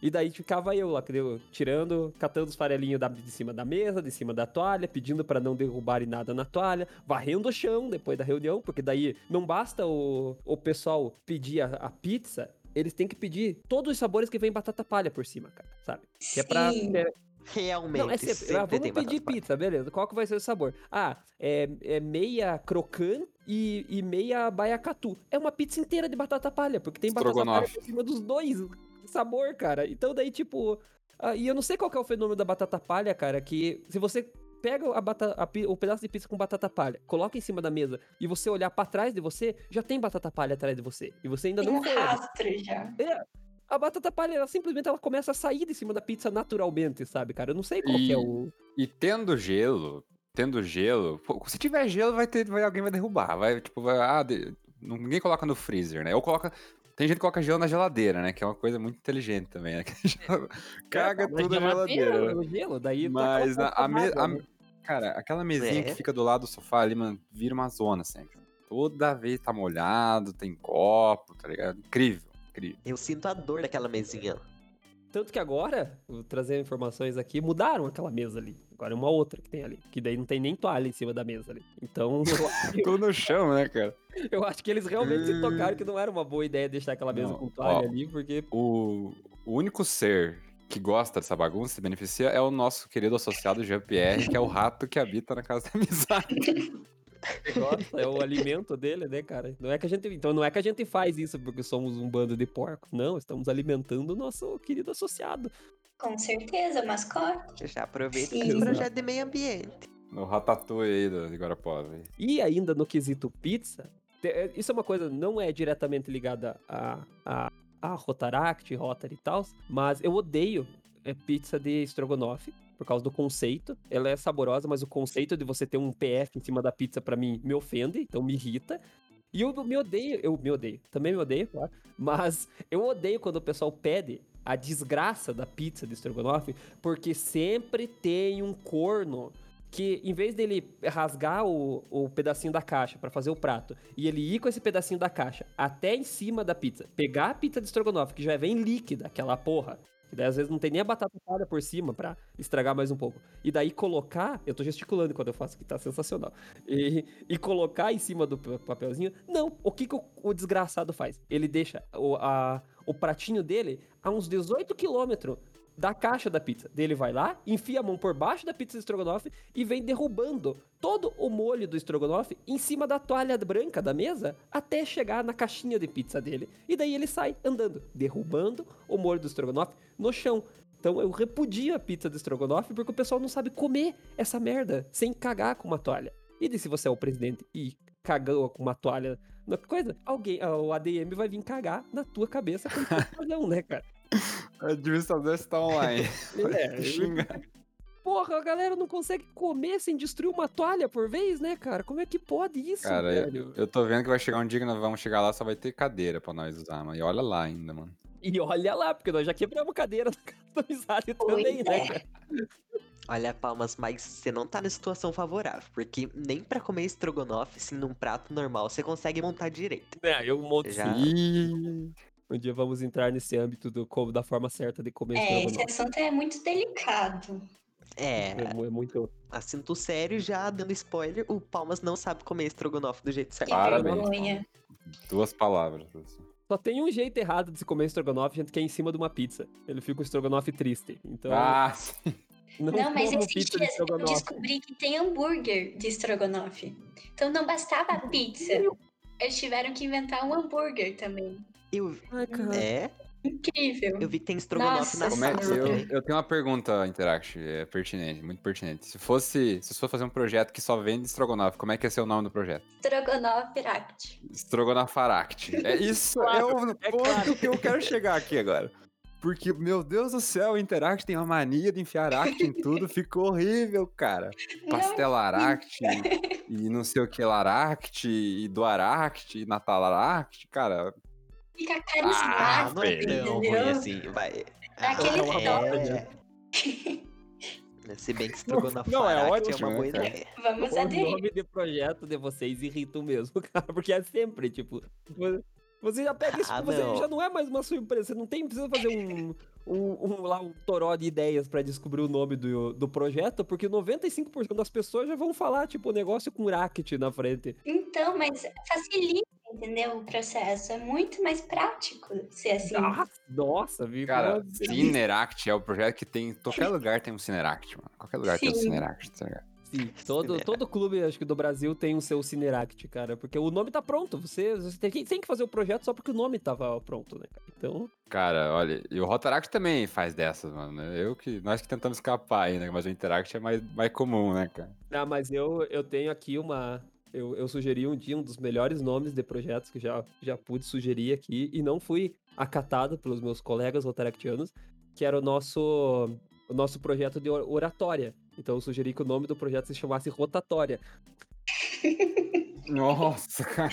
E daí ficava eu lá, entendeu? tirando, catando os farelinhos da- de cima da mesa, de cima da toalha, pedindo pra não derrubarem nada na toalha, varrendo o chão depois da reunião, porque daí não basta o, o pessoal pedir a, a pizza, eles têm que pedir todos os sabores que vem batata palha por cima, cara, sabe? Que é pra. É- Realmente. não, é sempre. sempre ah, vamos tem pedir batata palha. pizza, beleza. Qual que vai ser o sabor? Ah, é, é meia crocante e, e meia baiacatu. É uma pizza inteira de batata palha, porque tem batata palha por cima dos dois sabor, cara. Então daí, tipo... ah, e eu não sei qual que é o fenômeno da batata palha, cara, que se você pega a bata- a o pedaço de pizza com batata palha, coloca em cima da mesa e você olhar pra trás de você, já tem batata palha atrás de você. E você ainda Tem não um foi. rastro já. É, a batata palha, ela simplesmente ela começa a sair de cima da pizza naturalmente, sabe, cara? Eu não sei qual que é E- o... E tendo gelo, tendo gelo, pô, se tiver gelo, vai ter, vai, alguém vai derrubar. Vai, tipo, vai, ah, de- ninguém coloca no freezer, né? Ou coloca. Tem gente que coloca gelo na geladeira, né? Que é uma coisa muito inteligente também, né? Caga É, tudo na geladeira. O gelo, daí tá Mas na- a, me- a- né? Cara, aquela mesinha que É. fica do lado do sofá ali, mano, vira uma zona sempre. Toda vez tá molhado, tem copo, tá ligado? Incrível, incrível. Eu sinto a dor daquela mesinha. Tanto que agora, vou trazer informações aqui, mudaram aquela mesa ali. Agora é uma outra que tem ali. Que daí não tem nem toalha em cima da mesa ali. Então, eu, Tudo no chão, né, cara? eu acho que eles realmente se tocaram que não era uma boa ideia deixar aquela mesa Não, com toalha ó. ali, porque. O, o único ser que gosta dessa bagunça, se beneficia, é o nosso querido associado Jean-Pierre, que é o rato que habita na casa da amizade. Gosta, é o alimento dele, né, cara? Não é que a gente, então não é que a gente faz isso porque somos um bando de porcos. Não, estamos alimentando o nosso querido associado. Com certeza, mascote. Já aproveita Sim. esse projeto de meio ambiente. No ratatouille aí do de Guarapova. E ainda no quesito pizza, é, isso é uma coisa, não é diretamente ligada a, a, a Rotaract, Rotary e tal, mas eu odeio é, pizza de estrogonofe, por causa do conceito. Ela é saborosa, mas o conceito de você ter um PF em cima da pizza, pra mim, me ofende, então me irrita. E eu me odeio, eu me odeio, também me odeio, claro, mas eu odeio quando o pessoal pede a desgraça da pizza de estrogonofe, porque sempre tem um corno que em vez dele rasgar o, o pedacinho da caixa pra fazer o prato e ele ir com esse pedacinho da caixa até em cima da pizza, pegar a pizza de estrogonofe que já vem líquida, aquela porra, que daí às vezes não tem nem a batata palha por cima pra estragar mais um pouco. E daí colocar, eu tô gesticulando quando eu faço que tá sensacional. E, e colocar em cima do pa- papelzinho, não, o que, que o, o desgraçado faz? Ele deixa o, a, o pratinho dele a uns 18 quilômetros da caixa da pizza. Daí Ele vai lá, enfia a mão por baixo da pizza de estrogonofe e vem derrubando todo o molho do estrogonofe em cima da toalha branca da mesa até chegar na caixinha de pizza dele. E daí ele sai andando, derrubando o molho do estrogonofe no chão. Então eu repudio a pizza de estrogonofe porque o pessoal não sabe comer essa merda sem cagar com uma toalha. E se você é o presidente e cagou com uma toalha na coisa, alguém, ah, o ADM vai vir cagar na tua cabeça com razão, né, cara? O administrador está online. É, Xinga. Porra, a galera não consegue comer sem destruir uma toalha por vez, né, cara? Como é que pode isso, Cara, velho? Eu tô vendo que vai chegar um dia que nós vamos chegar lá, só vai ter cadeira pra nós usar, mano. E olha lá ainda, mano. E olha lá, porque nós já quebramos cadeira na casa da amizade também, né, é. cara? Olha, Palmas, mas você não tá na situação favorável, porque nem pra comer estrogonofe, assim, num prato normal, você consegue montar direito. É, eu monto Já. sim. Um dia vamos entrar nesse âmbito do como da forma certa de comer É, esse estrogonofe. assunto é muito delicado. É, É, é muito. assunto sério, já dando spoiler, o Palmas não sabe comer estrogonofe do jeito certo. Parabéns. vergonha. Duas palavras. assim. Só tem um jeito errado de se comer estrogonofe, gente, que é em cima de uma pizza. Ele fica o estrogonofe triste. Então, Ah, sim. não, Não, mas esses pizza de dias eu descobri que tem hambúrguer de estrogonofe. Então não bastava a pizza. Eles tiveram que inventar um hambúrguer também. Eu, cara. é, Incrível. eu vi que tem estrogonofe Nossa na Como é- eu, eu tenho uma pergunta, Interact, é pertinente, muito pertinente. Se fosse, se for fazer um projeto que só vende estrogonofe, como é que ia ser o nome do projeto? Estrogonofe Ract. Estrogonofaract. É isso, é o é ponto claro. que eu quero chegar aqui agora. Porque, meu Deus do céu, o Interact tem uma mania de enfiar Aract em tudo, ficou horrível, cara. Pastelaract, e não sei o que Laract, e do Aract, e Natalaract, cara. Fica Ah, carismático, não é tão ruim assim, vai. Dá aquele é... Se bem que estrogonofe Não, é é ótimo, uma boa ideia. Vamos O aderir. nome de projeto de vocês irrita mesmo, cara, porque é sempre, tipo. vo- Você já pega isso, Ah, você não. já não é mais uma surpresa, você não tem, precisa fazer um, um, um, lá, um toró de ideias pra descobrir o nome do, do projeto, porque 95% das pessoas já vão falar, tipo, negócio com racket na frente. Então, mas facilita, entendeu? O processo. É muito mais prático ser assim. Ah, nossa, viu? Cara, Cineract é o projeto que tem. Qualquer lugar tem um Cineract, mano. Qualquer lugar tem um Sim. Cineract, tá ligado? Sim, todo, Cineract. todo clube, acho que do Brasil, tem o seu Cineract, cara. Porque o nome tá pronto. Você, você tem, que, tem que fazer o projeto só porque o nome tava pronto, né, cara? Então. Cara, olha, e o Rotaract também faz dessas, mano. Eu que. Nós que tentamos escapar aí, né? Mas o Interact é mais, mais comum, né, cara? Ah, mas eu, eu tenho aqui uma. Eu, eu sugeri um dia um dos melhores nomes de projetos que já, já pude sugerir aqui e não fui acatado pelos meus colegas rotaractianos, que era o nosso, o nosso projeto de or- oratória. Então eu sugeri que o nome do projeto se chamasse Rotatória. Nossa, cara.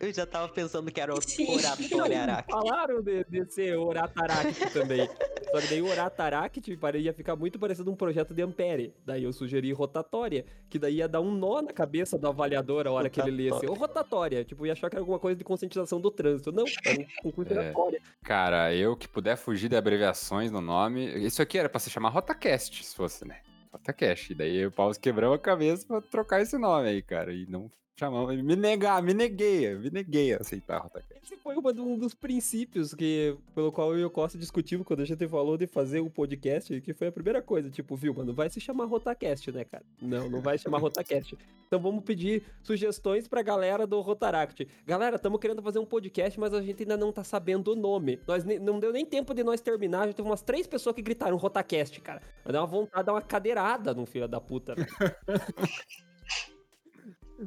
Eu já tava pensando que era oratória araque. Falaram de, de ser Orataract também. Só que daí o Orataract pare- ia ficar muito parecido um projeto de Ampere. Daí eu sugeri rotatória, que daí ia dar um nó na cabeça do avaliador a hora que ele lesse. Ou rotatória, tipo, ia achar que era alguma coisa de conscientização do trânsito. Não, era um concurso É. oratória. Cara, eu que puder fugir de abreviações no nome. Isso aqui era pra se chamar Rotacast, se fosse, né? Rotacast. E daí o Paulo quebrou a cabeça pra trocar esse nome aí, cara. E não chamamos. Me negar, me neguei, me neguei a aceitar Rotacast. Esse foi um dos princípios que, pelo qual eu e o Costa discutimos quando a gente falou de fazer o podcast, que foi a primeira coisa, tipo, viu, mano, vai se chamar Rotacast, né, cara? Não, não vai chamar Rotacast. Então vamos pedir sugestões pra galera do Rotaract. Galera, estamos querendo fazer um podcast, mas a gente ainda não tá sabendo o nome. Nós não deu nem tempo de nós terminar, já teve umas três pessoas que gritaram Rotacast, cara. Vai dar uma vontade de dar uma cadeirada num filho da puta, velho.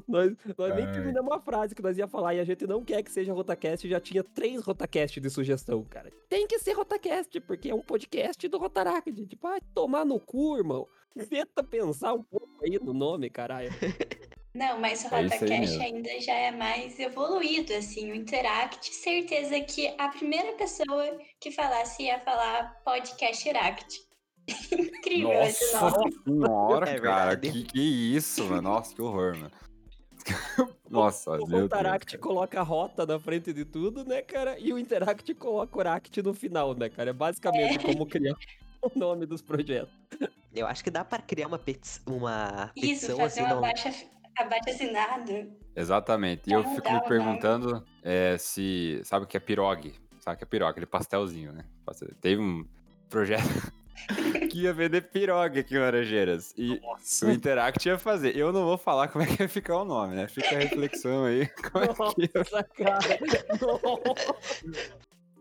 Nós, nós nem terminamos a frase que nós ia falar e a gente não quer que seja Rotacast, já tinha três Rotacast de sugestão, cara. Tem que ser Rotacast, porque é um podcast do Rotaract. Tipo, ah, tomar no cu, irmão. Tenta pensar um pouco aí no nome, caralho. Não, mas o É aí RotaCast mesmo. ainda já é mais evoluído, assim, o Interact. Certeza que a primeira pessoa que falasse ia falar podcast Iract. Incrível esse Nossa nome. senhora, É cara. Que, que isso, mano. Nossa, que horror, mano. Nossa, o meu Deus. Rotaract cara. coloca a rota na frente de tudo, né, cara? E o Interact coloca o Ract no final, né, cara? É basicamente como criar o nome dos projetos. Eu acho que dá pra criar uma, peti uma Isso, petição fazer assim, não. abaixa, abaixa assinado. Exatamente. E eu fico me o perguntando é, se. Sabe o que é pirogue? Sabe o que é pirogue? Aquele pastelzinho, né? Teve um projeto que ia vender pirogue aqui em Laranjeiras. E o Interact ia fazer. Eu não vou falar como é que ia ficar o nome, né? Fica a reflexão aí. Como é que ia Nossa, cara. Nossa.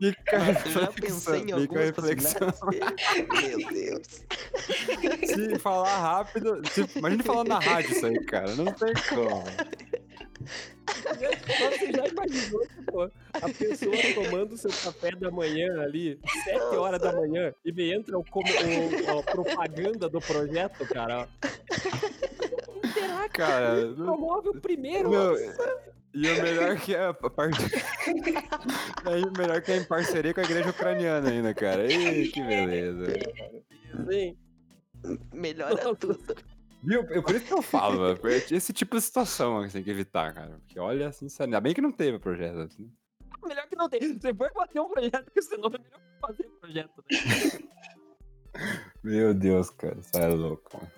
ficar a Nossa, eu já reflexão? pensei em Fica a reflexão. Meu Deus. Se falar rápido. Tipo, imagina falando na rádio isso aí, cara. Não tem como. Você já imaginou, tipo, a pessoa tomando seu café da manhã ali, 7 horas da manhã, e me entra o, o- a propaganda do projeto, cara. Será que Cara, promove o primeiro? Meu, e o melhor que é a parte. Aí, o melhor que é em parceria com a igreja ucraniana ainda, cara. Ih, que beleza. Sim. Melhora tudo. Viu? Eu, por isso que eu falo, mano. Esse tipo de situação que você tem que evitar, cara. Porque olha, sinceramente, ainda bem que não teve projeto. Assim. Melhor que não tem. Você foi fazer um projeto, que senão é melhor fazer projeto. Né? Meu Deus, cara. Isso é louco, mano.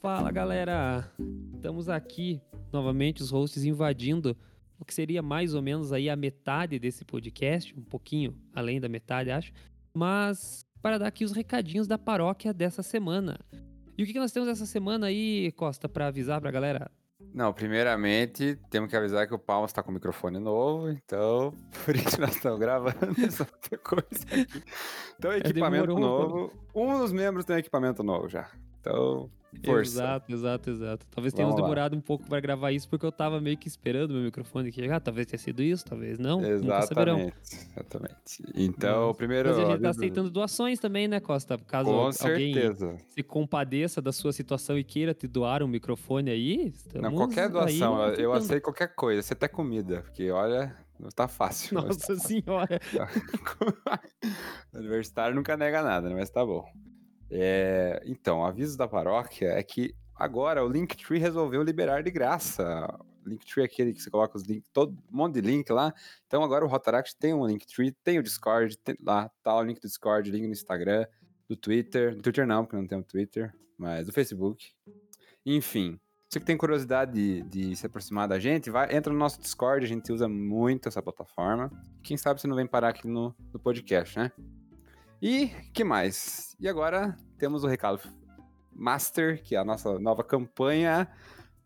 Fala galera, estamos aqui novamente os hosts invadindo o que seria mais ou menos aí a metade desse podcast, um pouquinho além da metade, acho, mas para dar aqui os recadinhos da paróquia dessa semana. E o que nós temos essa semana aí, Costa, para avisar para a galera? Não, primeiramente, temos que avisar que o Palmas está com o microfone novo, então por isso nós estamos gravando essa coisa aqui. Então, é, equipamento novo. Um dos membros tem equipamento novo já. Então, Força. Exato, exato, exato. Talvez tenhamos demorado um pouco para gravar isso porque eu tava meio que esperando meu microfone chegar. Talvez tenha sido isso, talvez não. Exatamente. Exatamente. Então, Mas, primeiro. Mas a gente tá aceitando doações também, né, Costa? Caso Com alguém certeza. se compadeça da sua situação e queira te doar um microfone aí. Não, qualquer doação, aí, eu aceito qualquer coisa, você até comida, porque olha. Não tá fácil. Nossa tá senhora. Universitário nunca nega nada, né? mas tá bom. É, então, aviso da paróquia é que agora o Linktree resolveu liberar de graça. Linktree é aquele que você coloca os links, todo um monte de link lá. Então agora o Rotaract tem um Linktree, tem o Discord, tem, lá tá o link do Discord, link no Instagram, do Twitter. No Twitter não, porque não tem o Twitter, mas do Facebook. Enfim, você que tem curiosidade de, de, se aproximar da gente, vai, entra no nosso Discord, a gente usa muito essa plataforma. Quem sabe você não vem parar aqui no, no podcast, né? E que mais? E agora temos o recado Master, que é a nossa nova campanha.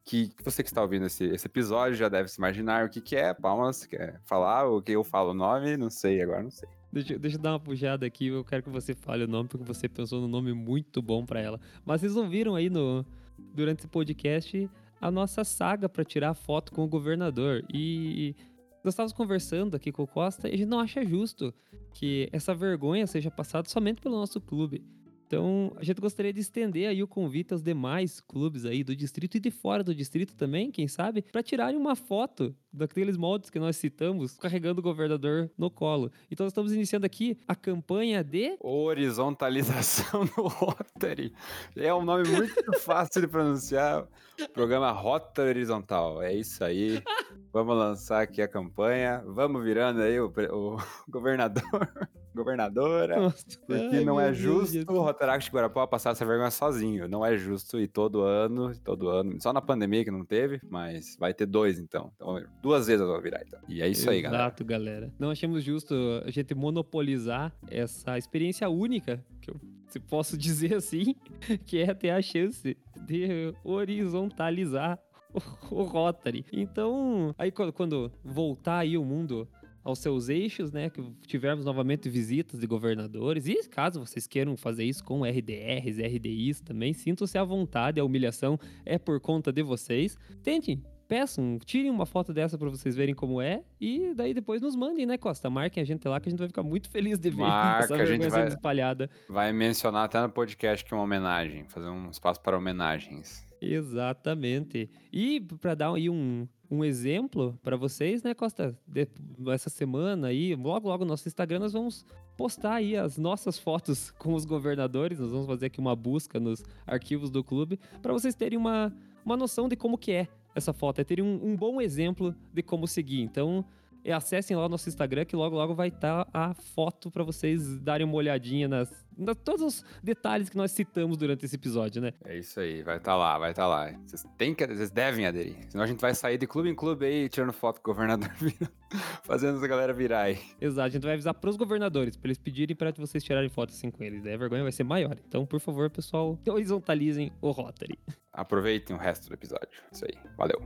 Que você que está ouvindo esse, esse episódio já deve se imaginar o que, que é. Palmas, quer falar? O que eu falo o nome? Não sei, agora não sei. Deixa, deixa eu dar uma puxada aqui. Eu quero que você fale o nome, porque você pensou no nome muito bom para ela. Mas vocês ouviram aí no, durante esse podcast a nossa saga para tirar foto com o governador. E nós estávamos conversando aqui com o Costa e a gente não acha justo que essa vergonha seja passada somente pelo nosso clube. Então, a gente gostaria de estender aí o convite aos demais clubes aí do distrito e de fora do distrito também, quem sabe, para tirarem uma foto daqueles moldes que nós citamos, carregando o governador no colo. Então, nós estamos iniciando aqui a campanha de horizontalização do Rotary. É um nome muito fácil de pronunciar. Programa Rota Horizontal. É isso aí. Vamos lançar aqui a campanha. Vamos virando aí o, o governador governadora, Nossa, porque ai, não é justo Deus. o Rotaract de Guarapó passar essa vergonha sozinho. Não é justo e todo ano, todo ano, só na pandemia que não teve, mas vai ter dois então. Então, duas vezes eu vou virar então. E é isso Exato, aí, galera. Exato, galera. Não achamos justo a gente monopolizar essa experiência única, que eu se posso dizer assim, que é ter a chance de horizontalizar o Rotary. Então, aí quando voltar aí o mundo aos seus eixos, né? Que tivermos novamente visitas de governadores. E caso vocês queiram fazer isso com RDRs, RDIs também, sintam-se à vontade, a humilhação é por conta de vocês. Tentem, peçam, tirem uma foto dessa para vocês verem como é e daí depois nos mandem, né, Costa? Marquem a gente lá que a gente vai ficar muito feliz de ver Marca, essa a gente vai, espalhada. Vai mencionar até no podcast que é uma homenagem, fazer um espaço para homenagens. Exatamente. E para dar aí um, um exemplo para vocês, né, Costa? De, essa semana aí, logo, logo no nosso Instagram, nós vamos postar aí as nossas fotos com os governadores. Nós vamos fazer aqui uma busca nos arquivos do clube para vocês terem uma, uma noção de como que é essa foto, é terem um, um bom exemplo de como seguir. Então, é, acessem lá o nosso Instagram que logo logo vai estar tá a foto para vocês darem uma olhadinha nas, nas, todos os detalhes que nós citamos durante esse episódio, né? É isso aí, vai estar tá lá, vai estar tá lá. Vocês têm que, vocês devem aderir. Senão a gente vai sair de clube em clube aí tirando foto com o governador fazendo essa galera virar aí. Exato, a gente vai avisar pros governadores para eles pedirem para vocês tirarem foto assim com eles. Daí a vergonha vai ser maior. Então, por favor, pessoal, horizontalizem o Rotary. Aproveitem o resto do episódio. Isso aí. Valeu.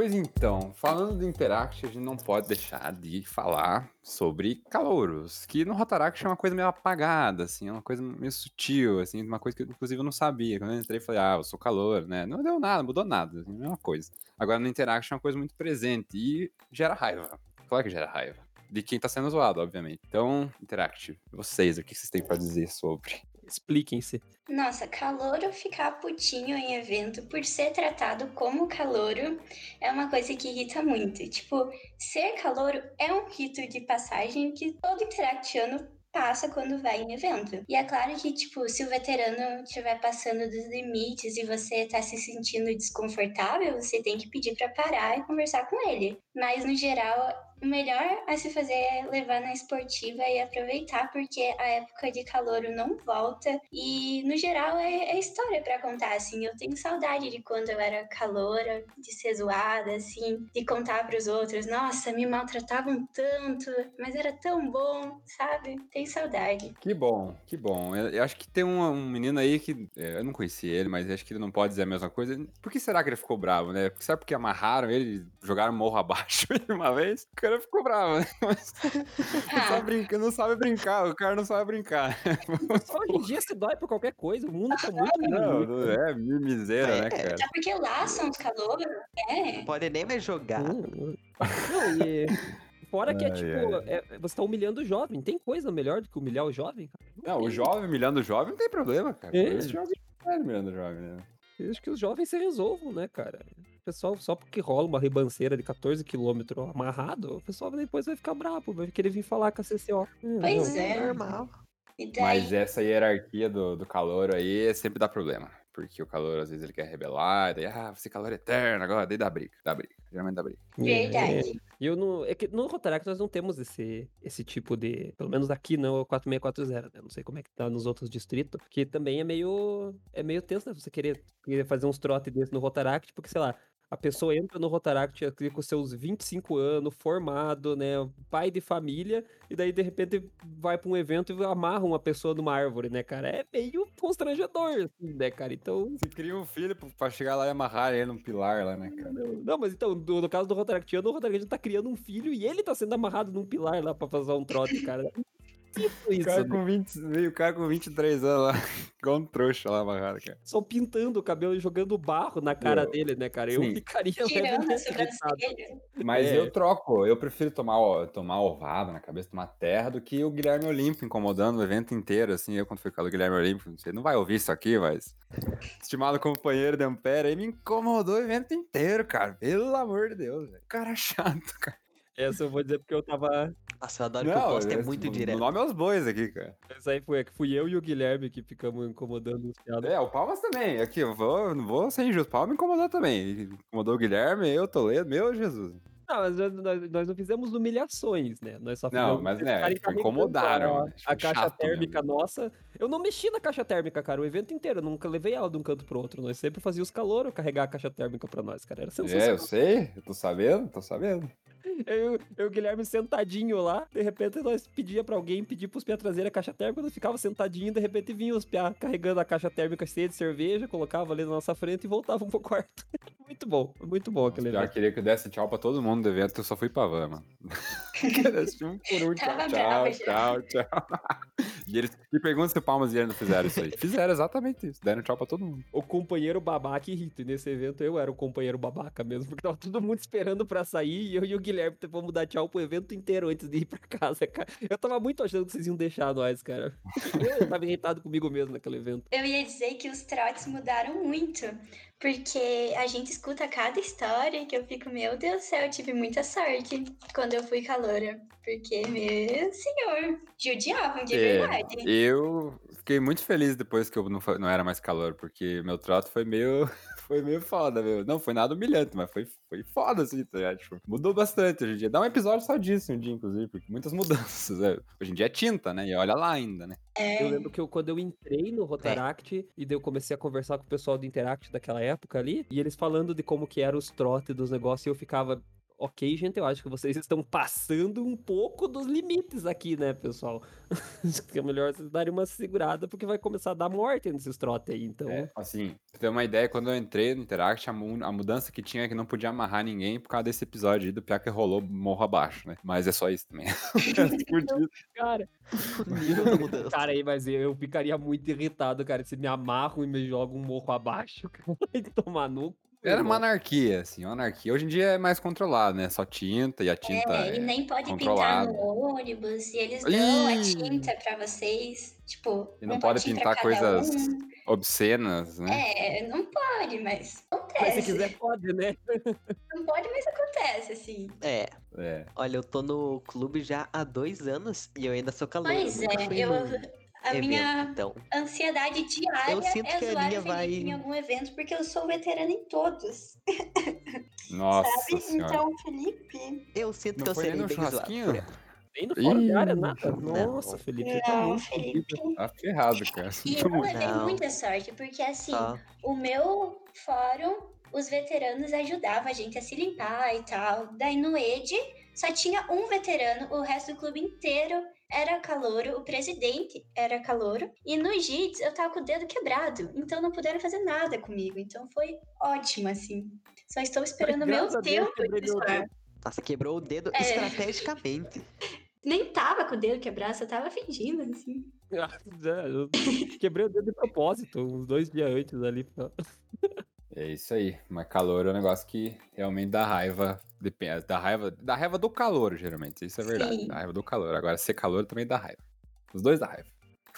Pois então, falando do Interact, a gente não pode deixar de falar sobre calouros, que no Rotaract é uma coisa meio apagada, assim, é uma coisa meio sutil, assim, uma coisa que inclusive eu não sabia. Quando eu entrei, falei, ah, eu sou calouro, né? Não deu nada, mudou nada, assim, mesma coisa. Agora no Interact é uma coisa muito presente e gera raiva. Claro que gera raiva. De quem tá sendo zoado, obviamente. Então, Interact, vocês, o que vocês têm pra dizer sobre? Expliquem-se. Nossa, calouro ficar putinho em evento por ser tratado como calouro é uma coisa que irrita muito. Tipo, ser calouro é um rito de passagem que todo interactiano passa quando vai em evento. E é claro que, tipo, se o veterano estiver passando dos limites e você tá se sentindo desconfortável, você tem que pedir para parar e conversar com ele. Mas, no geral, o melhor a se fazer é levar na esportiva e aproveitar, porque a época de calor não volta. E, no geral, é, é história para contar, assim. Eu tenho saudade de quando eu era caloura, de ser zoada, assim, de contar para os outros: nossa, me maltratavam tanto, mas era tão bom, sabe? Tenho saudade. Que bom, que bom. Eu, acho que tem um, um menino aí que. é, eu não conheci ele, mas acho que ele não pode dizer a mesma coisa. Por que será que ele ficou bravo, né? Será porque amarraram ele, jogaram morro abaixo uma vez? O cara ficou bravo, né? Mas não, sabe brincar, não sabe brincar, o cara não sabe brincar. Só hoje em dia se dói por qualquer coisa. O mundo tá muito. Não, não é miséria, né, É. cara? Até porque lá são os calouros, é. Não pode nem mais jogar. Hum, Não, e fora que é Ai, tipo, é- você tá humilhando o jovem. Tem coisa melhor do que humilhar o jovem, cara? Não, o jovem humilhando o jovem não tem problema, cara. É. Esse jovem é humilhando o jovem, né? Eu acho que os jovens se resolvam, né, cara? Pessoal, só porque rola uma ribanceira de 14 quilômetros amarrado, o pessoal depois vai ficar bravo, vai querer vir falar com a CCO. Hum, Pois não. é. Normal. E daí, Mas essa hierarquia do, do calor aí sempre dá problema. Porque o calor, às vezes, ele quer rebelar, daí, ah, você é calor eterno agora, daí dá briga, dá briga. Geralmente dá briga. verdade. E eu não. É que no Rotaract nós não temos esse, esse tipo de. Pelo menos aqui não, é o 4640, né? Não sei como é que tá nos outros distritos. Que também é meio. É meio tenso, né? Você querer, querer fazer uns trotes desses no Rotaract, porque, sei lá. A pessoa entra no Rotaract com seus 25 anos, formado, né? Pai de família, e daí de repente vai pra um evento e amarra uma pessoa numa árvore, né, cara? É meio constrangedor, assim, né, cara? Então, Você cria um filho pra chegar lá e amarrar ele num pilar lá, né, cara? não, não, mas então, do- no caso do Rotaractiano, o Rotaractiano tá criando um filho e ele tá sendo amarrado num pilar lá pra fazer um trote, cara. Isso, O isso, cara, né? com 20, veio o cara com 23 anos lá, igual um trouxa lá amarrado, cara. Só pintando o cabelo e jogando barro na cara Eu- dele, né, cara? Eu Sim. ficaria Tirando a. Mas É. eu troco, eu prefiro tomar, ó- tomar ovada na cabeça, tomar terra, do que o Guilherme Olímpio incomodando o evento inteiro, assim. Eu, quando fui com o Guilherme Olímpio, você não vai ouvir isso aqui, mas. Estimado companheiro de Ampere, aí me incomodou o evento inteiro, cara. Pelo amor de Deus, velho. Cara chato, cara. Essa eu vou dizer porque eu tava. Nossa, eu adoro que o posto é muito o direto. nome é os bois aqui, cara. Essa aí foi, fui eu e o Guilherme que ficamos incomodando os piadas. É, o Palmas também. Aqui, eu vou, não vou ser injusto. O Palmas me incomodou também. Incomodou o Guilherme, eu, Toledo, meu Jesus. Não, mas nós, nós- não fizemos humilhações, né? Nós só Não, fizemos mas, eles né, tipo, incomodaram, A, né? a caixa térmica nossa. Eu não mexi na caixa térmica, cara, o evento inteiro. Eu nunca levei ela de um canto pro outro. Nós sempre fazíamos calor carregar a caixa térmica pra nós, cara. Era É, sensacional. eu sei, eu tô sabendo, tô sabendo. Eu, eu e o Guilherme sentadinho lá, de repente nós pedia pra alguém pedir pros piá trazer a caixa térmica, nós ficava sentadinho, de repente vinha os piá carregando a caixa térmica cheia de cerveja, colocava ali na nossa frente e voltavam pro quarto. muito bom, muito bom aquele Já evento. queria que eu desse tchau pra todo mundo do evento, eu só fui pra van, mano. Um por um, tchau, tchau, tchau, tchau. E eles me perguntam se o Palmas e ele não fizeram isso aí. Fizeram exatamente isso, deram tchau pra todo mundo. O companheiro babaca irrita, e nesse evento eu era o companheiro babaca mesmo, porque tava todo mundo esperando pra sair e eu e o Guilherme vamos dar tchau pro evento inteiro antes de ir pra casa, cara. Eu tava muito achando que vocês iam deixar nós, cara. Eu tava irritado comigo mesmo naquele evento. Eu ia dizer que os trotes mudaram muito, porque a gente escuta cada história que eu fico, meu Deus do céu, eu tive muita sorte quando eu fui caloura. Porque, meu senhor, judiavam de É, verdade. Eu fiquei muito feliz depois que eu não, não era mais calor, porque meu trato foi meio. Foi meio foda, meu. Não foi nada humilhante, mas foi, foi foda, assim, tá ligado? Tipo, mudou bastante hoje em dia. Dá um episódio só disso um dia, inclusive, porque muitas mudanças. né? Hoje em dia é tinta, né? E olha lá ainda, né? É, Eu lembro que eu, quando eu entrei no Rotaract, e daí eu comecei a conversar com o pessoal do Interact daquela época ali, e eles falando de como que eram os trotes dos negócios, e eu ficava, ok, gente, eu acho que vocês estão passando um pouco dos limites aqui, né, pessoal? acho que é melhor vocês darem uma segurada, porque vai começar a dar morte nesses trotes aí, então... É, assim, pra ter uma ideia, quando eu entrei no Interact, a, mu- a mudança que tinha é que não podia amarrar ninguém por causa desse episódio aí do pior que rolou morro abaixo, né? Mas é só isso também. Cara, cara aí, mas eu, eu ficaria muito irritado, cara, se me amarram e me jogam um morro abaixo, cara, vai tomar no cu, Era uma anarquia, assim, uma anarquia. Hoje em dia é mais controlado, né? Só tinta e a tinta É, e é nem pode pintar no ônibus, e eles dão a Ih! tinta pra vocês. Tipo, E não um pode pintar coisas um. obscenas, né? É, não pode, mas Mas acontece. se quiser pode, né? Não pode, mas acontece, assim. É, É. olha, eu tô no clube já há dois anos e eu ainda sou calouro. Pois é, eu, a evento, minha Então, ansiedade diária Eu sinto é que a zoar minha Felipe vai- em algum evento, porque eu sou veterana em todos, Nossa sabe? senhora. Então, Felipe... eu sinto Não que eu serei no bem zoado churrasquinho? ela. Nem no fora de área, nada. não. Nossa, Felipe, você tá Não, muito Felipe... Tá ferrado, cara. E eu levei Não. muita sorte, porque assim, Só. o meu fórum, os veteranos ajudavam a gente a se limpar e tal. Daí no ED, só tinha um veterano, o resto do clube inteiro era calouro, o presidente era calouro. E no JITS eu tava com o dedo quebrado, então não puderam fazer nada comigo. Então foi ótimo, assim. Só estou esperando o meu tempo de. Nossa, quebrou o dedo É. estrategicamente. Nem tava com o dedo quebrado, só tava fingindo, assim. Ah, quebrei o dedo de propósito, uns dois dias antes ali. É isso aí. Mas calor é um negócio que realmente dá raiva. Depende, dá raiva, dá raiva do calor, geralmente. Isso é verdade. Sim. Dá raiva do calor. Agora, ser calor também dá raiva. Os dois dá raiva.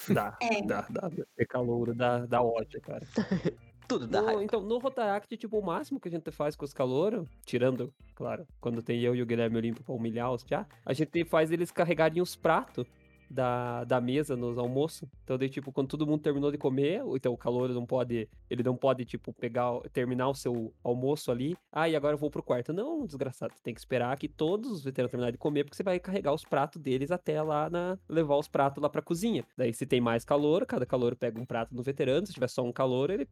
Dá, É. dá, dá. É calor, dá, dá ódio, cara. Tudo dá No- raiva. então, no Rotaract, tipo, o máximo que a gente faz com os calouros, tirando, claro, quando tem eu e o Guilherme Olímpio pra humilhar os já, a gente faz eles carregarem os pratos da, da mesa nos almoços. Então, daí, tipo, quando todo mundo terminou de comer, então o calor não pode, ele não pode, tipo, pegar, terminar o seu almoço ali. Ah, e agora eu vou pro quarto. Não, desgraçado, tem que esperar que todos os veteranos terminarem de comer, porque você vai carregar os pratos deles até lá na, levar os pratos lá pra cozinha. Daí, se tem mais calor, cada calor pega um prato no veterano, se tiver só um calor, ele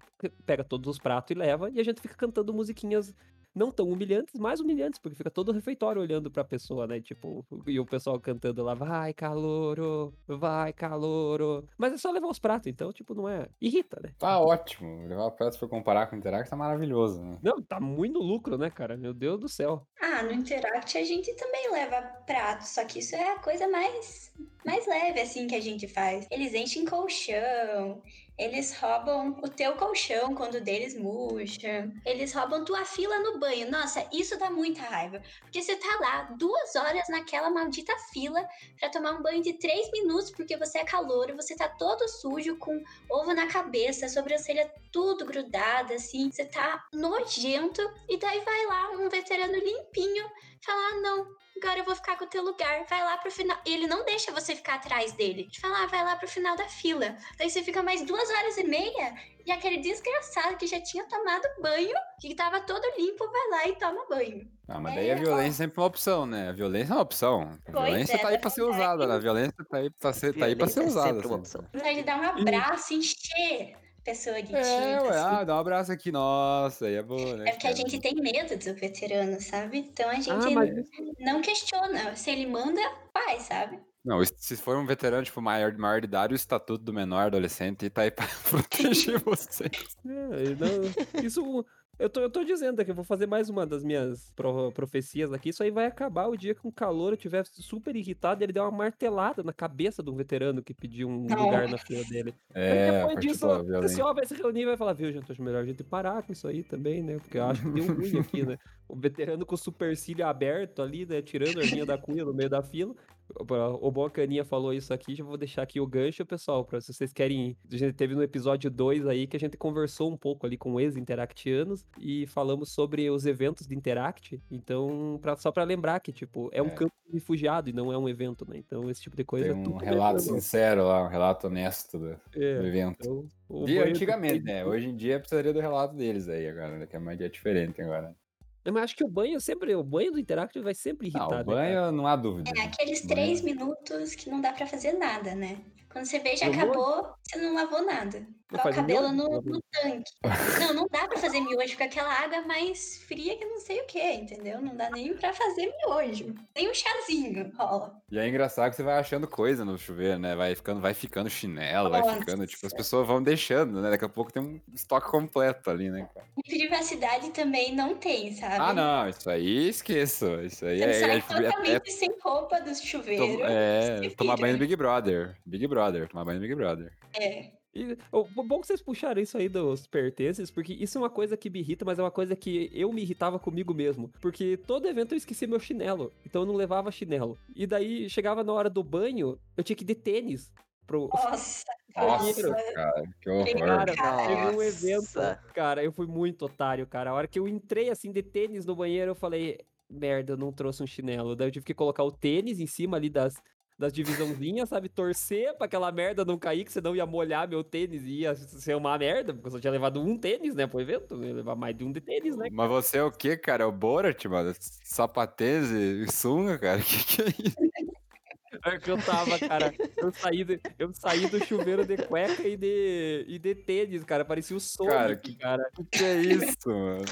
pega todos os pratos e leva, e a gente fica cantando musiquinhas não tão humilhantes, mais humilhantes, porque fica todo o refeitório olhando pra pessoa, né? Tipo, e o pessoal cantando lá, vai calouro, vai calouro. Mas é só levar os pratos, então, tipo, não é. Irrita, né? Tá ótimo. Levar o prato se for comparar com o Interact tá maravilhoso, né? Não, tá muito lucro, né, cara? Meu Deus do céu. Ah, no Interact a gente também leva prato, só que isso é a coisa mais, mais leve, assim, que a gente faz. Eles enchem colchão, eles roubam o teu colchão quando o deles murcha, eles roubam tua fila no banho. Nossa, isso dá muita raiva, porque você tá lá duas horas naquela maldita fila pra tomar um banho de três minutos porque você é calouro, você tá todo sujo, com ovo na cabeça, sobrancelha tudo grudada, assim, você tá nojento, e daí vai lá um veterano limpinho falar: ah, não, agora eu vou ficar com o teu lugar, vai lá pro final. E ele não deixa você ficar atrás dele. Ele fala: ah, vai lá pro final da fila. Daí você fica mais duas horas e meia, e aquele desgraçado que já tinha tomado banho, que tava todo limpo, vai lá e toma banho. Não, mas É, daí a ó. violência é sempre uma opção, né? A violência é uma opção. A violência é, tá aí pra ser é usada, né? A violência tá aí pra ser, tá aí pra ser é usada. sempre uma assim. opção. Vontade de dar um abraço, encher a pessoa de É, ué, assim. ah, dá um abraço aqui, nossa, aí é boa, né? É porque a gente tem medo do veterano, sabe? Então a gente Ah, mas não questiona. Se ele manda, faz, sabe? Não, se for um veterano, tipo, maior, maior de idade, o estatuto do menor adolescente tá aí pra proteger você. É, não, isso. Eu tô, eu tô dizendo aqui, eu vou fazer mais uma das minhas pro- profecias aqui. Isso aí vai acabar o dia que um calor estiver super irritado e ele der uma martelada na cabeça de um veterano que pediu um Não. lugar na fila dele. É, Aí depois disso, da o violência. pessoal vai se reunir e vai falar, viu, gente, acho melhor a gente parar com isso aí também, né? Porque eu acho que deu ruim aqui, né? O veterano com o supercílio aberto ali, né? Tirando a linha da cunha no meio da fila. O Bocaninha falou isso aqui, já vou deixar aqui o gancho, pessoal, pra se vocês querem. A gente teve no episódio 2 aí que a gente conversou um pouco ali com ex-interactianos e falamos sobre os eventos de Interact. Então, pra, só pra lembrar que, tipo, é um É. campo de refugiado e não é um evento, né? Então, esse tipo de coisa Tem é um tudo relato lembrando. sincero lá, um relato honesto do, do É, evento. então, De do antigamente, peito- né? Hoje em dia precisaria do relato deles aí agora, né? Que é mais dia diferente agora. Mas acho que o banho sempre, o banho do Interactive vai sempre irritar, o né, banho não há dúvida. É aqueles Banho. três minutos que não dá pra fazer nada, né? Quando você vê, já No acabou, você não lavou nada. O cabelo no, no tanque. Não, não dá pra fazer miojo com aquela água mais fria que não sei o que, entendeu? Não dá nem pra fazer miojo. Nem um chazinho rola. E é engraçado que você vai achando coisa no chuveiro, né? Vai ficando, vai ficando chinelo, vai Nossa. ficando, tipo, as pessoas vão deixando, né? Daqui a pouco tem um estoque completo ali, né, cara? E privacidade também não tem, sabe? Ah, não, isso aí esqueço. Isso aí Você é. sai é, é, totalmente sem roupa do chuveiro. é, tomar banho no Big Brother. Big Brother, tomar banho no Big Brother. É. E, o o bom que vocês puxaram isso aí dos pertences, porque isso é uma coisa que me irrita, mas é uma coisa que eu me irritava comigo mesmo. Porque todo evento eu esquecia meu chinelo, então eu não levava chinelo. E daí chegava na hora do banho, eu tinha que ir de tênis pro. Nossa, Nossa, nossa. cara, que horror. Cara, teve um evento, cara, eu fui muito otário, cara. A hora que eu entrei assim de tênis no banheiro, eu falei, merda, eu não trouxe um chinelo. Daí eu tive que colocar o tênis em cima ali das, das divisãozinhas, sabe? Torcer pra aquela merda não cair, que senão ia molhar meu tênis e ia ser uma merda, porque eu só tinha levado um tênis, né, pro evento. Eu ia levar mais de um de tênis, né? Mas você é o quê, cara? É o Borat, mano? Sapatês e sunga, cara? Que que é isso? É que eu tava, cara. Eu saí, de- eu saí do chuveiro de cueca e de, e de tênis, cara. Parecia o Sonic, Cara, cara. que- Que que é isso, mano?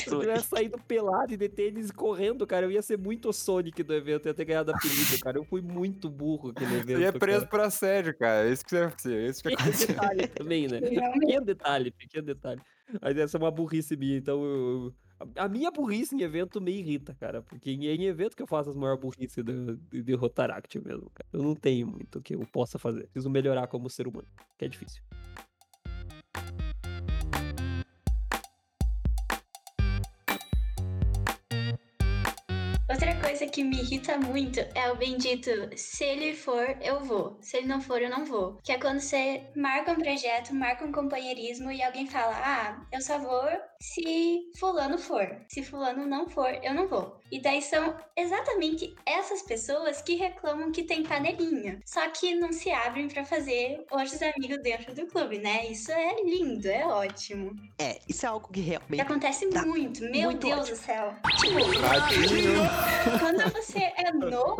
Se eu tivesse saído pelado e de tênis correndo, cara, eu ia ser muito Sonic do evento, eu ia ter ganhado apelido, cara. Eu fui muito burro aquele evento. Você é preso cara. por assédio, cara. É Isso que você é isso que aconteceu. detalhe também, né? Pequeno detalhe, pequeno detalhe. Mas essa é uma burrice minha, então eu- a- minha burrice em evento me irrita, cara. Porque em, em evento que eu faço as maiores burrices de, de, de Rotaract mesmo, cara. Eu não tenho muito que eu possa fazer. Preciso melhorar como ser humano, que é difícil. Outra coisa que me irrita muito é o bendito se ele for, eu vou. Se ele não for, eu não vou. Que é quando você marca um projeto, marca um companheirismo e alguém fala: Ah, eu só vou se fulano for. Se fulano não for, eu não vou. E daí são exatamente essas pessoas que reclamam que tem panelinha. Só que não se abrem pra fazer outros amigos dentro do clube, né? Isso é lindo, é ótimo. É, isso é algo que Que realmente. acontece Tá muito, meu muito Deus ótimo. do céu. Tipo, Tadinho. Quando você é novo,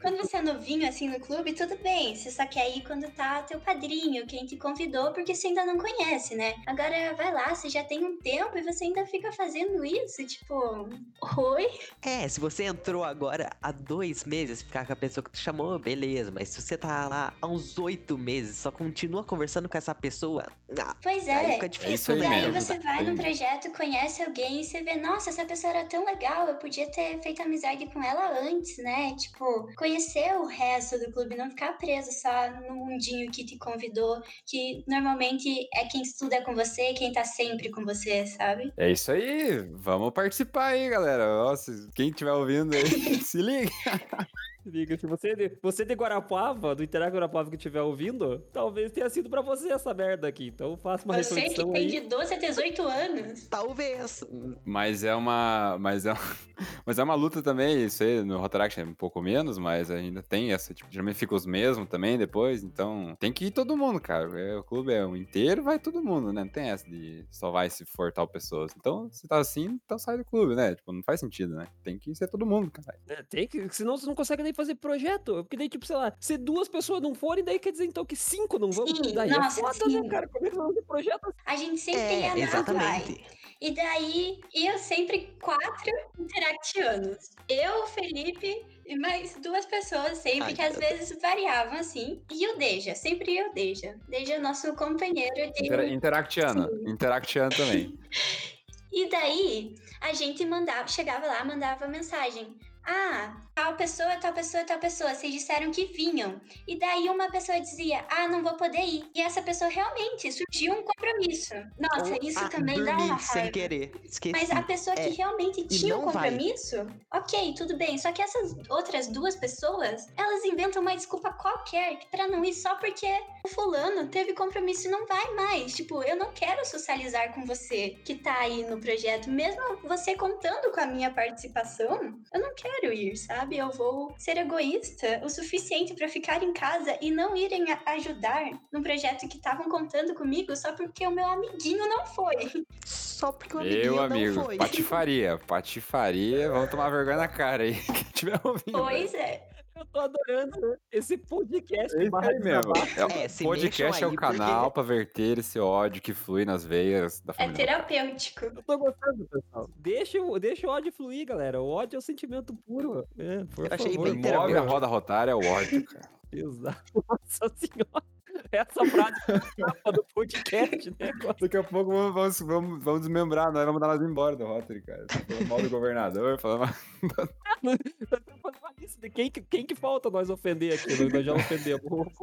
quando você é novinho assim no clube, tudo bem. Você só quer ir quando tá teu padrinho, quem te convidou, porque você ainda não conhece, né? Agora vai lá, você já tem um tempo e você ainda fica fazendo isso, tipo, oi? É, se você entrou agora há dois meses, ficar com a pessoa que te chamou, beleza. Mas se você tá lá há uns oito meses, só continua conversando com essa pessoa, ah, Pois aí é. fica É difícil, isso aí né? daí você vai num projeto, conhece alguém e você vê, nossa, essa pessoa era tão legal, eu podia ter feito amizade com ela antes, né? Tipo, conhecer o resto do clube, não ficar preso só no mundinho que te convidou, que normalmente é quem estuda com você, quem tá sempre com você, sabe? É isso aí. Vamos participar aí, galera. Nossa, quem estiver ouvindo aí, se liga. Liga, se você, de- você de Guarapava, do Interact Guarapava que estiver ouvindo, talvez tenha sido pra você essa merda aqui. Então faça uma você que reflexão tem aí. de 12 a 18 anos. Talvez. Mas é uma. Mas é, mas é uma luta também, isso aí no Rotaract é um pouco menos, mas ainda tem essa, tipo, geralmente fica os mesmos também depois, então tem que ir todo mundo, cara. É, o clube é um inteiro, vai todo mundo, né? Não tem essa de só vai se for tal pessoas. Então, se tá assim, então sai do clube, né? Tipo, não faz sentido, né? Tem que ser todo mundo, cara. É, tem que, senão você não consegue nem fazer projeto. Porque daí, tipo, sei lá, se duas pessoas não forem, daí quer dizer então que cinco não vão. Sim, daí nossa, é foda, sim. né, cara? Como é que fazer projeto? A gente sempre É, ia na exatamente. E daí, eu sempre quatro interactianos. Eu, Felipe e mais duas pessoas sempre, Ai, que às meu vezes variavam assim. E o Deja, sempre eu, Deja. Deja é nosso companheiro de... Intera interactiano. Interactiano também. E daí, a gente mandava, chegava lá, mandava mensagem. Ah, tal pessoa, tal pessoa, tal pessoa, vocês disseram que vinham. E daí uma pessoa dizia, ah, não vou poder ir. E essa pessoa realmente surgiu um compromisso. Nossa, Ou, isso ah, também dá uma sem raiva. querer. Esqueci. Mas a pessoa É, que realmente tinha um não vai. compromisso, ok, tudo bem. Só que essas outras duas pessoas, elas inventam uma desculpa qualquer pra não ir só porque o fulano teve compromisso e não vai mais. Tipo, eu não quero socializar com você que tá aí no projeto. Mesmo você contando com a minha participação, eu não quero ir, sabe? Eu vou ser egoísta o suficiente pra ficar em casa e não irem ajudar num projeto que estavam contando comigo só porque o meu amiguinho não foi. Só porque o amiguinho Meu não amigo, foi. patifaria. Patifaria, vamos tomar vergonha na cara aí. Quem tiver ouvindo. Pois é. Eu tô adorando esse podcast. É isso barra aí mesmo. É, o É, se podcast é o canal porque- pra verter esse ódio que flui nas veias da É família. terapêutico. Eu tô gostando, pessoal. Deixa, o- deixa o ódio fluir, galera. O ódio é o sentimento puro. É, por Eu achei favor. bem Move a terapêutico. roda rotária é o ódio, cara. Exato. Nossa senhora. Essa frase do podcast, né? Daqui a pouco vamos, vamos, vamos, desmembrar, nós vamos mandar nós embora do Rotary, cara. Falando mal do governador, falando mal. De quem, que- quem que falta nós ofender aqui. Nós já ofendemos. O Rota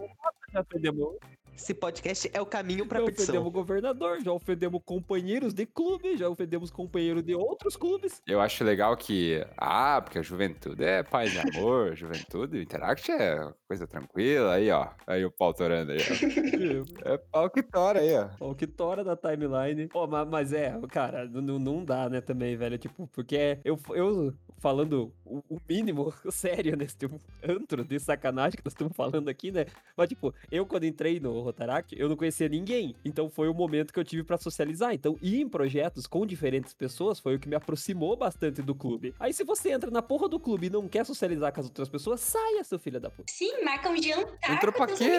já ofendemos. Esse podcast é o caminho pra Já petição. ofendemos o governador, já ofendemos companheiros de clube, já ofendemos companheiros de outros clubes. Eu acho legal que, ah, porque a juventude é paz e amor, juventude, o Interact é coisa tranquila, aí, ó. Aí o pau torando aí, ó. É pau que tora aí, ó. O que tora da timeline. Ó, ma- mas, é, cara, não, não dá, né, também, velho. Tipo, porque eu, eu falando o, o mínimo sério nesse antro de sacanagem que nós estamos falando aqui, né? Mas, tipo, eu quando entrei no Rotaract, eu não conhecia ninguém. Então foi o momento que eu tive pra socializar. Então, ir em projetos com diferentes pessoas foi o que me aproximou bastante do clube. Aí, se você entra na porra do clube e não quer socializar com as outras pessoas, saia, seu filho da puta. Sim, marca um jantar Entrou pra quê,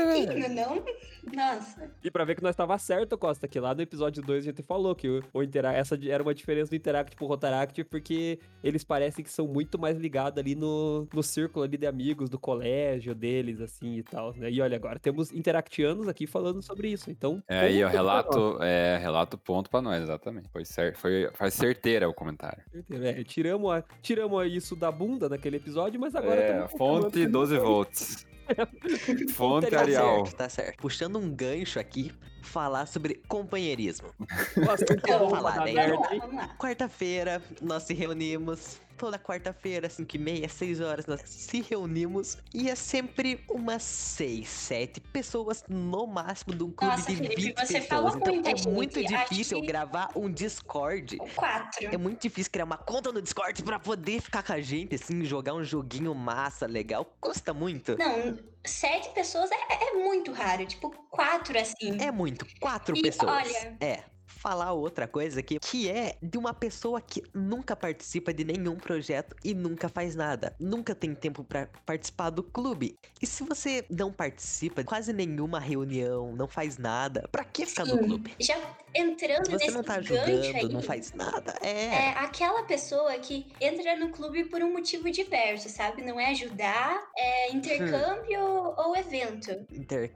não? Nossa. E pra ver que nós tava certo, Costa, que lá no episódio 2 a gente falou que o, o Intera essa era uma diferença do Interact pro Rotaract, porque eles parecem que são muito mais ligados ali no, no círculo ali de amigos do colégio deles, assim, e tal, né? E olha, agora temos interactianos aqui falando sobre isso, então... É aí, ó, ponto pra nós. relato, é, relato ponto pra nós, exatamente. Foi, cer foi, faz certeira o comentário. É, tiramos, a- tiramos isso da bunda naquele episódio, mas agora É, fonte confirmando 12 volts. Fonte Tá Tá Arial. certo, tá certo. Puxando um gancho aqui, falar sobre companheirismo. Bom pra lá, dar né? Quarta-feira, nós se reunimos. Toda quarta-feira, 5 e meia, 6 horas, nós se reunimos. E é sempre umas 6, 7 pessoas no máximo de um clube Nossa, de Felipe, 20 você pessoas. Então muita é gente, muito difícil que- gravar um Discord. Quatro. É muito difícil criar uma conta no Discord pra poder ficar com a gente, assim, jogar um joguinho massa, legal. Custa muito. Não, sete pessoas é, é muito raro. Tipo, quatro assim. É muito. Quatro E pessoas. olha- É. Falar outra coisa aqui, que é de uma pessoa que nunca participa de nenhum projeto e nunca faz nada. Nunca tem tempo pra participar do clube. E se você não participa de quase nenhuma reunião, não faz nada, pra que ficar no Sim. clube? Já entrando Se você nesse não tá ajudando, aí, não faz nada, é. É aquela pessoa que entra no clube por um motivo diverso, sabe? Não é ajudar, é intercâmbio ou evento.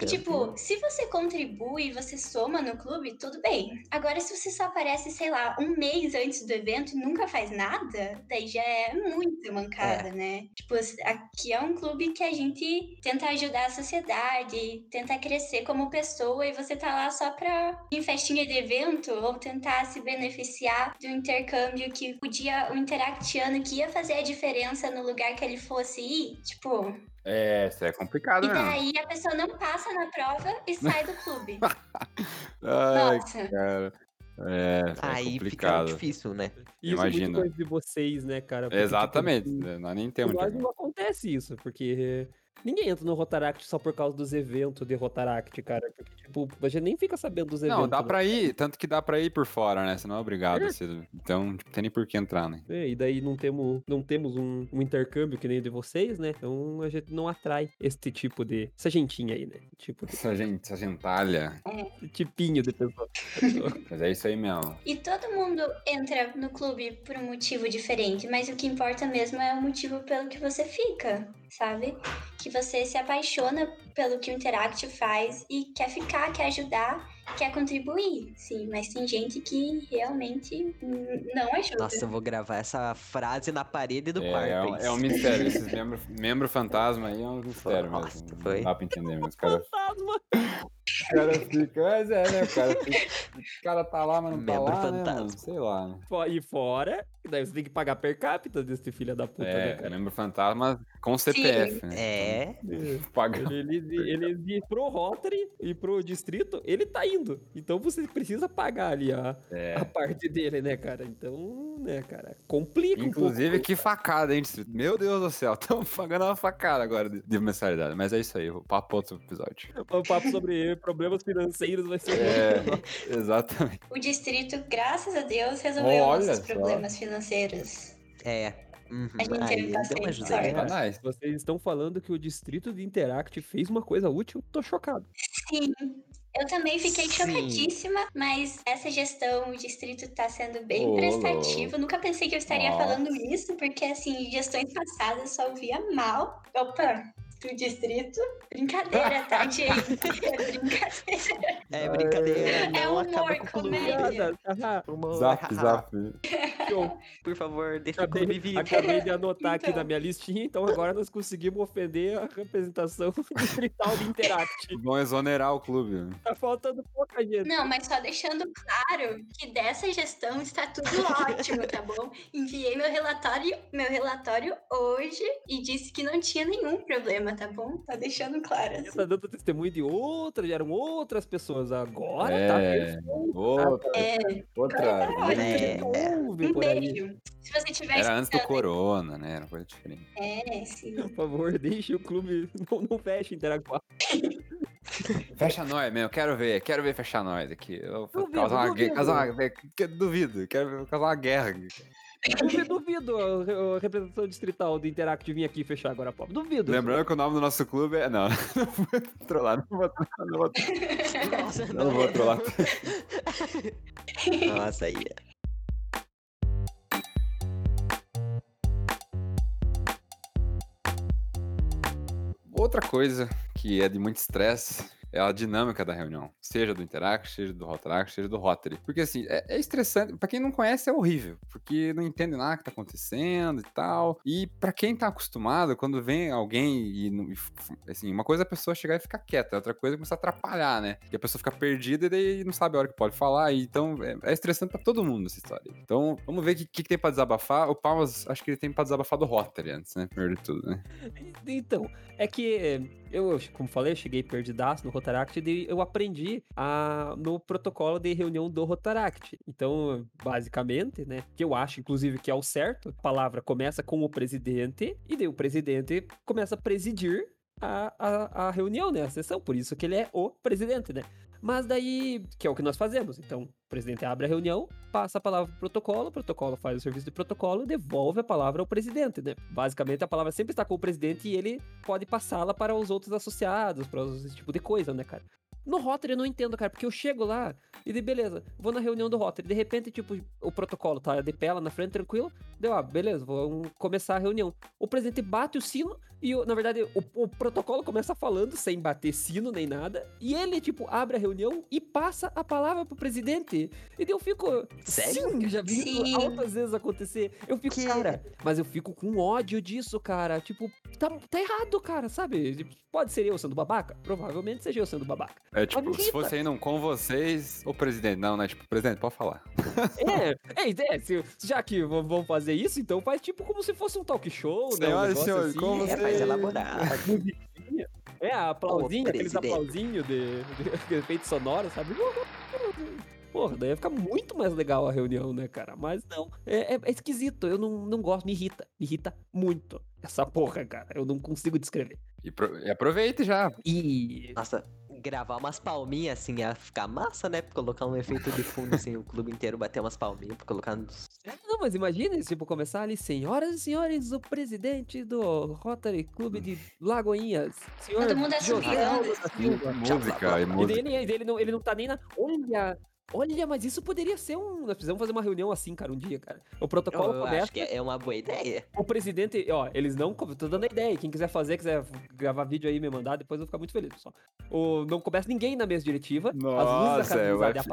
E, Intercâmbio. tipo, se você contribui, você soma no clube, tudo bem. Agora, se você só aparece, sei lá, um mês antes do evento e nunca faz nada, daí já é muita mancada, né? Tipo, aqui é um clube que a gente tenta ajudar a sociedade, tenta crescer como pessoa e você tá lá só pra ir em festinha de evento ou tentar se beneficiar do intercâmbio que podia, o interactiano que ia fazer a diferença no lugar que ele fosse ir. Tipo, É, isso é complicado e mesmo. daí a pessoa não passa na prova e sai do clube. Ai, Nossa. cara. É, é Aí fica complicado. difícil, né? Isso é muito Imagina. coisa de vocês, né, cara? Porque, tipo, Exatamente. né, Nós nem temos. Nós não acontece isso, porque ninguém entra no Rotaract só por causa dos eventos de Rotaract, cara. Porque, tipo, a gente nem fica sabendo dos eventos. Não, dá né? pra ir, tanto que dá pra ir por fora, né? Você não é obrigado. ser- Então, tipo, tem nem por que entrar, né? É, e daí não temos, não temos um, um intercâmbio que nem o de vocês, né? Então a gente não atrai este tipo de. Essa gentinha aí, né? Tipo de Essa gente, essa gentalha. esse tipinho de pessoa. Mas é isso aí mesmo. E todo mundo entra no clube por um motivo diferente, mas o que importa mesmo é o motivo pelo que você fica, sabe? Que você se apaixona pelo que o Interact faz e quer ficar, quer ajudar, quer contribuir. Sim, mas tem gente que realmente não ajuda. Nossa, eu vou gravar essa frase na parede do É, quarto. é, um, é um mistério. Esses membros membro fantasma aí é um mistério Nossa, mesmo. foi. Não dá pra entender mesmo. Os caras Fantasma! os caras ficam. Mas é, né? O cara, fica- o cara tá lá, mas não tá Membro lá. Né, fantasma. mano? Sei lá, né? E fora, daí você tem que pagar per capita desse filho da puta, né, É, cara? membro fantasma com CPF, né? É. Então, paga. Ele, ele, ele, ele pro Rotary e pro distrito, ele tá indo. Então você precisa pagar ali a, É. a parte dele, né, cara? Então, né, cara, complica Inclusive, um que facada, hein, distrito? Meu Deus do céu, estamos pagando uma facada agora de, de mensalidade. Mas é isso aí, o papo outro episódio. pouco. O papo sobre problemas financeiros vai ser... É, exatamente. O distrito, graças a Deus, resolveu Olha só. problemas financeiros. É. Uhum, A gente aí ajuda. Ah, nice. Vocês estão falando que o distrito de Interact fez uma coisa útil? Tô chocado. Sim. Eu também fiquei Sim. chocadíssima, mas essa gestão, o distrito tá sendo bem prestativo. Nunca pensei que eu estaria Nossa. falando isso, porque assim, gestões passadas só ouvia mal. Opa, do distrito. Brincadeira, tá, gente? É brincadeira. É brincadeira, É humor, com comédia. Humor, Zap, zap. Por favor, deixa o clube Acabei, vivo. acabei de anotar aqui Então. na minha listinha, então agora nós conseguimos ofender a representação distrital de Interact. Vão exonerar o clube. Tá faltando pouca gente. Não, mas só deixando claro que dessa gestão está tudo ótimo, tá bom? Enviei meu relatório, meu relatório hoje e disse que não tinha nenhum problema, tá bom? Tá deixando claro. Você assim. tá dando testemunho de outras, eram outras pessoas. Agora tá É. perfeito. Outra. É, outra. É. Ouve um beijo. Se você tiver Era antes do corona, né? Era coisa diferente. É, sim. Por favor, deixe o clube. Não, não feche Interact. Fecha nós, meu. Quero ver. Quero ver fechar nós aqui. Eu vou Duvido, causar uma duvido. Causar uma... Duvido. Quero ver- causar uma guerra. aqui. Eu duvido a, re- a representação distrital do Interact vir aqui fechar agora, pop. Duvido. Lembrando que o nome do nosso clube é. Não, não vou trollar. Não vou trollar. Não vou, Nossa, não vou trollar. Nossa, aí. Outra coisa que é de muito estresse é a dinâmica da reunião. Seja do Interact, seja do Rotaract, seja do Rotary. Porque assim, é, é estressante. Pra quem não conhece, é horrível. Porque não entende nada que tá acontecendo e tal. E pra quem tá acostumado, quando vem alguém e, assim, uma coisa é a pessoa chegar e ficar quieta, outra coisa é começar a atrapalhar, né? E a pessoa fica perdida e daí não sabe a hora que pode falar. E, então é, é estressante pra todo mundo essa história. Então vamos ver o que, que, que tem pra desabafar. O Palmas, acho que ele tem pra desabafar do Rotary antes, né? Primeiro de tudo, né? Então, é que eh, eu, como falei, eu cheguei perdidaço no Rotaract e eu aprendi a, no protocolo de reunião do Rotaract. Então, basicamente, né, que eu acho, inclusive, que é o certo, a palavra começa com o presidente e daí o presidente começa a presidir a, a, a reunião, né, a sessão, por isso que ele é o presidente, né. Mas daí, que é o que nós fazemos. Então, o presidente abre a reunião, passa a palavra pro protocolo, o protocolo faz o serviço de protocolo devolve a palavra ao presidente, né? Basicamente, a palavra sempre está com o presidente e ele pode passá-la para os outros associados, para esse tipo de coisa, né, cara? No Rotary eu não entendo, cara, porque eu chego lá e de beleza, vou na reunião do Rotary, de repente, tipo, o protocolo tá de pé lá na frente, tranquilo, deu, ah, beleza, vamos começar a reunião. O presidente bate o sino e, na verdade, o, o protocolo começa falando sem bater sino nem nada, e ele, tipo, abre a reunião e passa a palavra pro presidente. E daí eu fico. Sério? Sim, eu já vi isso Sim. altas vezes acontecer. Eu fico, Que? cara, mas eu fico com ódio disso, cara. Tipo, tá, tá errado, cara, sabe? Tipo, Pode ser eu sendo babaca? Provavelmente seja eu sendo babaca. É tipo, se fosse ainda um com vocês, o presidente. Não, né? Tipo, presidente, pode falar. É, é, é se- já que vão fazer isso, então faz tipo como se fosse um talk show, né? Um Senhoras e negócio senhores, assim. como É, você- faz elaborado. É, aplausinho, Ô, aqueles aplausinhos de, de efeito sonoro, sabe? Porra, daí ia ficar muito mais legal a reunião, né, cara? Mas não, é, é- é esquisito, eu não, não gosto, me irrita, me irrita muito essa porra, cara, eu não consigo descrever. E, pro- e aproveite já. E... Nossa, gravar umas palminhas assim ia ficar massa, né? Colocar um efeito de fundo assim, o clube inteiro bater umas palminhas pra colocar nos. Não, mas imagina, tipo, começar ali, senhoras e senhores, o presidente do Rotary Clube de Lagoinhas, senhor Todo mundo da Silva. Música e música. ele, ele não, ele não tá nem na. Olha! Olha, mas isso poderia ser um. Nós precisamos fazer uma reunião assim, cara, um dia, cara. O protocolo Eu, eu começa. acho que é uma boa ideia. O presidente, ó, eles não. Tô dando a ideia. Quem quiser fazer, quiser gravar vídeo aí e me mandar, depois eu vou ficar muito feliz, pessoal. O, não começa ninguém na mesa diretiva. as luzes da Nossa, é o, F, é o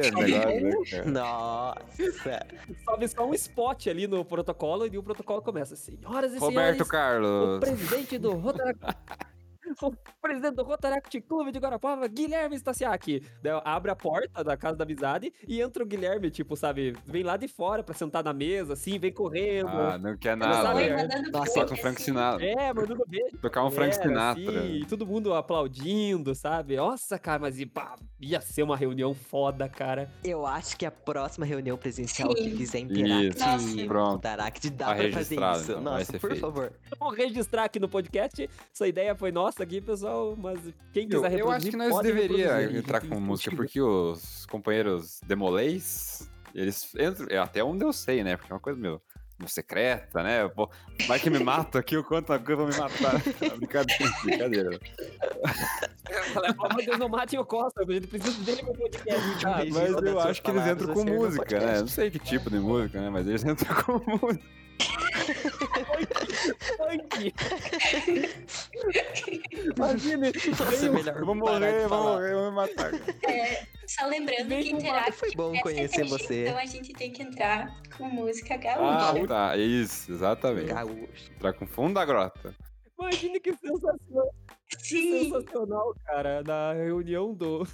o sobe- negócio, né, cara? Nossa. Sobe só um spot ali no protocolo e o protocolo começa. Senhoras e Roberto senhores. O Carlos. presidente do Rotaract. O presidente do Rotaract Clube de Guarapuava, Guilherme Stasiak. Daí abre a porta da casa da amizade e entra o Guilherme, tipo, sabe? Vem lá de fora pra sentar na mesa, assim, vem correndo. Ah, não quer nada. é. Nossa, flor, Toca um Frank. Sinatra. É, mandando beijo. Tocar um Frank Sinatra. assim, e todo mundo aplaudindo, sabe? Nossa, cara, mas e, pá, ia ser uma reunião foda, cara. Eu acho que a próxima reunião presencial que Sim. fizer Isso, Interact pronto. Interact dá Tá pra fazer isso. então, vai Nossa, ser por feito. favor. Vou registrar aqui no podcast. Essa ideia foi nossa aqui, pessoal, mas quem Eu, quiser reproduzir, eu acho que nós deveria entrar com música, contigo. porque os companheiros demolês, eles entram, é, até onde eu sei, né? Porque é uma coisa meu. secreta, né? Pô, vai que me mata aqui, eu conto uma coisa, vou me matar. brincadeira, brincadeira. Fala, "Oh, meu Deus, não mate o Costa, a gente precisa dele no podcast. Ah, mas eu acho que eles entram com no música, né? Não sei que tipo de música, né? Mas eles entram com música. Funk. Imagina, Nossa, melhor Eu vou morrer, eu vou morrer, vou me matar. Só lembrando Vem que Interact Foi bom é conhecer CTG, você. Então a gente tem que entrar com música Ah, gaúcha. tá. Isso, exatamente. Gaúcho. Entrar com fundo da grota. Imagina que sensacional, Sim. sensacional, cara, na reunião do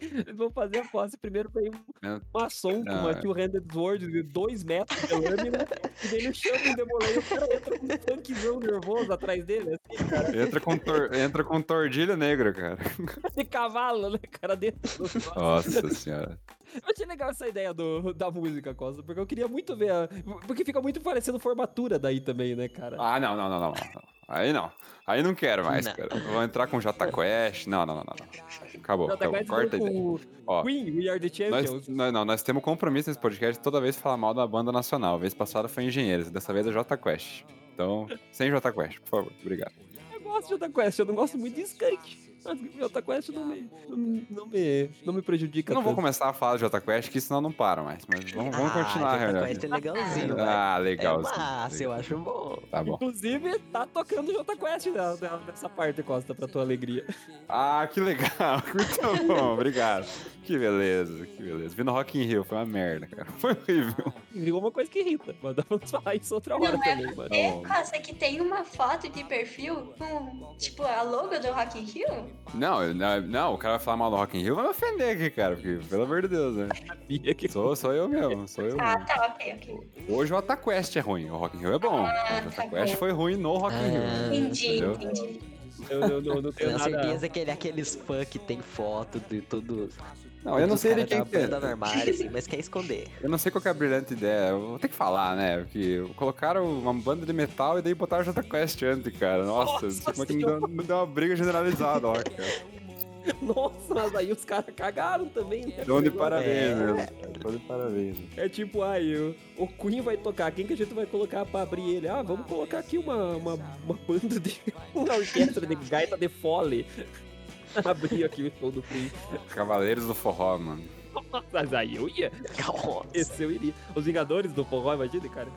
Eles vão fazer a posse. Primeiro vem um É. maçom com uma two-handed sword de dois metros de lâmina, e daí ele chama o Demolei o cara entra com um funkzão nervoso atrás dele, assim, cara, Entra com, tor... Entra com tordilho negro, cara. de cavalo, né, cara, dentro do Nossa senhora. Eu achei legal essa ideia do, da música, Costa, porque eu queria muito ver a... Porque fica muito parecendo formatura daí também, né, cara? Ah, não, não, não, não, não. Aí não. Aí não quero mais, Não. cara. Vou entrar com J Quest. Não, não, não, não. não. Acabou, tá acabou. Corta a com ideia. Ó, Queen, We Are The Nós, Champions. não, não, nós temos compromisso nesse podcast toda vez falar mal da banda nacional. A vez passada foi Engenheiros, dessa vez é J Quest. Então, sem J Quest, por favor. Obrigado. Eu gosto de Jota Quest, eu não gosto muito de Skunk. Mas Jota Quest não me, não, não me, não me prejudica Eu não vou tanto. começar a falar de J Quest, que senão não para mais. Mas vamos, vamos continuar Ah, Jota reunião. Quest é legalzinho, vai. Ah, legal. É massa, eu acho bom. Tá bom. Inclusive, tá tocando Jota Quest né, nessa parte, Costa, pra tua alegria. Ah, que legal. Muito bom, obrigado. Que beleza, que beleza. Vi no Rock in Rio, foi uma merda, cara. Foi horrível. Virou uma coisa que irrita, mas vamos falar isso outra hora Não é também, mano. É. Costa, que tem uma foto de perfil com, tipo, a logo do Rock in Rio? Não, eu- não, não, o cara vai falar mal do Rock in Rio, vai me ofender aqui, cara. Porque, pelo amor de Deus, né? Sabia que Sou, sou eu mesmo, sou eu Ah, mesmo. tá, ok, ok. Hoje o Jota Quest é ruim, o Rock in Rio é bom. Ah, o Jota tá Quest bom. foi ruim no Rock in Rio. Ah, Entendi, entendeu? entendi. eu não, não, não tenho Tenho nada... certeza que ele é aqueles fã que tem foto de tudo. Não, eu não sei de quem que é. no armário, assim, mas quer esconder. Eu não sei qual que é a brilhante ideia. Eu vou ter que falar, né? Porque colocaram uma banda de metal e daí botaram Jota Quest antes, cara. Nossa, Nossa isso como é que me deu, me deu uma briga generalizada, ó, cara. Nossa, mas aí os caras cagaram também, né? Dão de parabéns, É. mesmo. Dão de parabéns. É tipo, aí o, o Queen vai tocar, quem que a gente vai colocar pra abrir ele? Ah, vamos colocar aqui uma, uma, uma banda de. uma orquestra de gaita de fole. Abrir aqui o show do Queen. Cavaleiros do Forró, mano. Mas aí eu ia. Nossa. Esse eu iria. Os Vingadores do Forró, imagina, cara.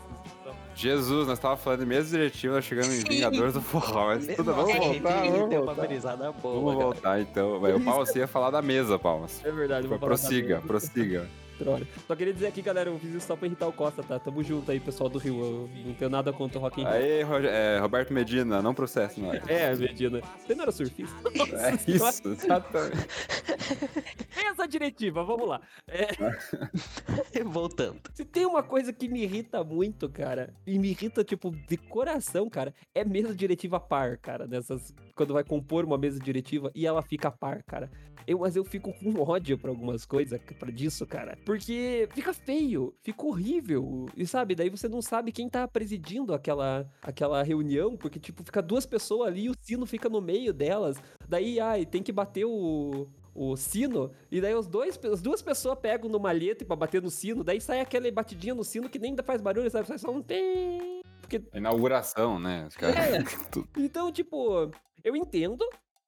Jesus, nós tava falando de mesa diretiva, nós chegamos em. Vingadores do Forró, mas tudo, vamos voltar, ele vamos uma voltar. brisada boa, Vamos voltar, então. O Palmas ia falar da mesa, Palmas. É verdade, vou falar Prossiga, prossiga. Droga. Só queria dizer aqui, galera, eu fiz isso só pra irritar o Costa, tá? Tamo junto aí, pessoal do Rio. Eu não tenho nada contra o Rock in Rio. Aí, é, Roberto Medina, não processe nós. É, Medina. Você não era surfista? É isso, exatamente. Essa diretiva, vamos lá. É, Voltando. se tem uma coisa que me irrita muito, cara, e me irrita, tipo, de coração, cara, é mesa diretiva par, cara. Dessas. Quando vai compor uma mesa diretiva e ela fica par, cara. Eu, mas eu fico com ódio pra algumas coisas pra disso, cara. Porque fica feio, fica horrível. E sabe, daí você não sabe quem tá presidindo aquela, aquela reunião, porque, tipo, fica duas pessoas ali e o sino fica no meio delas. Daí, ai, tem que bater o, o sino, e daí os dois, as duas pessoas pegam no malhete pra bater no sino, daí sai aquela batidinha no sino que nem ainda faz barulho, sabe? Sai só um tem. Porque Inauguração, né? É. Então, tipo, eu entendo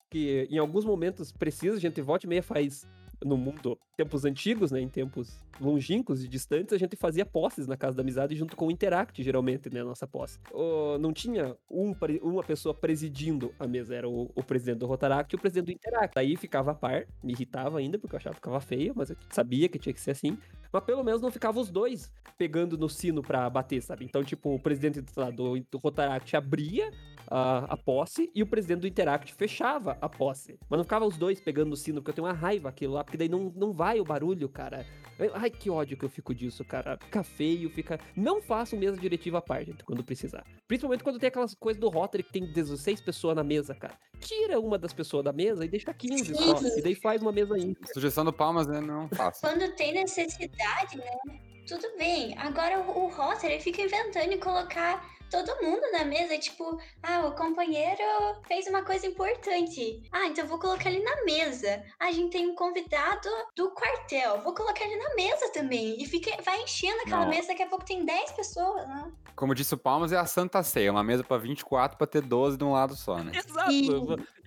que em alguns momentos precisa, a gente volta e meia faz no mundo, tempos antigos, né, em tempos longínquos e distantes, a gente fazia posses na Casa da Amizade junto com o Interact, geralmente, né, nossa posse. O- não tinha um, uma pessoa presidindo a mesa, era o, o presidente do Rotaract e o presidente do Interact. Aí ficava a par, me irritava ainda, porque eu achava que ficava feio, mas eu sabia que tinha que ser assim. Mas pelo menos não ficava os dois pegando no sino pra bater, sabe? Então, tipo, o presidente lá, do, do Rotaract abria a, a posse e o presidente do Interact fechava a posse. Mas não ficava os dois pegando no sino, porque eu tenho uma raiva aquilo lá, porque daí não, não vai o barulho, cara. Ai, que ódio que eu fico disso, cara. Fica feio, fica. Não façam mesa diretiva à parte, quando precisar. Principalmente quando tem aquelas coisas do Rotary que tem 16 pessoas na mesa, cara. Tira uma das pessoas da mesa e deixa 15 só. E daí faz uma mesa aí. Sugestão do Palmas, né? Não faço. Quando tem necessidade, né? Tudo bem. Agora o, o Rotary fica inventando e colocar todo mundo na mesa, tipo, ah, o companheiro fez uma coisa importante. Ah, então vou colocar ele na mesa. Ah, a gente tem um convidado do quartel, vou colocar ele na mesa também. E fica, vai enchendo aquela Não. mesa, daqui a pouco tem 10 pessoas, né? Como disse o Palmas, é a Santa Ceia, uma mesa pra 24 pra ter 12 de um lado só, né? Exato. E-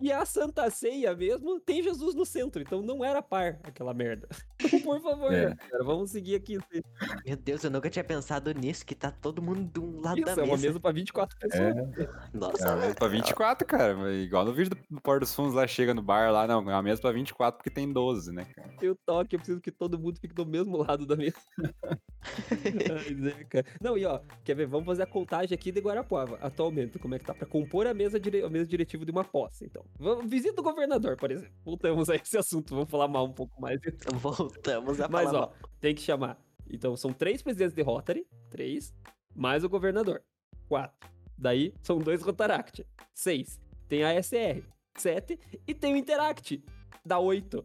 E a Santa Ceia mesmo tem Jesus no centro, então não era par aquela merda. Por favor, É. cara, vamos seguir aqui. Meu Deus, eu nunca tinha pensado nisso, que tá todo mundo de um lado Isso, da é uma mesa. mesa pra 24 pessoas. É Nossa, uma mesa pra 24, cara. mas Igual no vídeo do, Pôr dos Fundos lá, chega no bar lá, não, é uma mesa pra 24 porque tem 12, né, cara? O toque, eu preciso que todo mundo fique do mesmo lado da mesa. Não, e ó, quer ver? Vamos fazer a contagem aqui de Guarapuava, atualmente, como é que tá? Pra compor a mesa, dire... a mesa diretiva de uma posse, então. Visita o governador, por exemplo. Voltamos a esse assunto, vamos falar mal um pouco mais. voltamos a Mas, falar ó, mal. tem que chamar. Então, são três presidentes de Rotary, três, mais o governador, quatro. Daí, são dois Rotaract, seis. Tem a SR, sete. E tem o Interact, dá oito.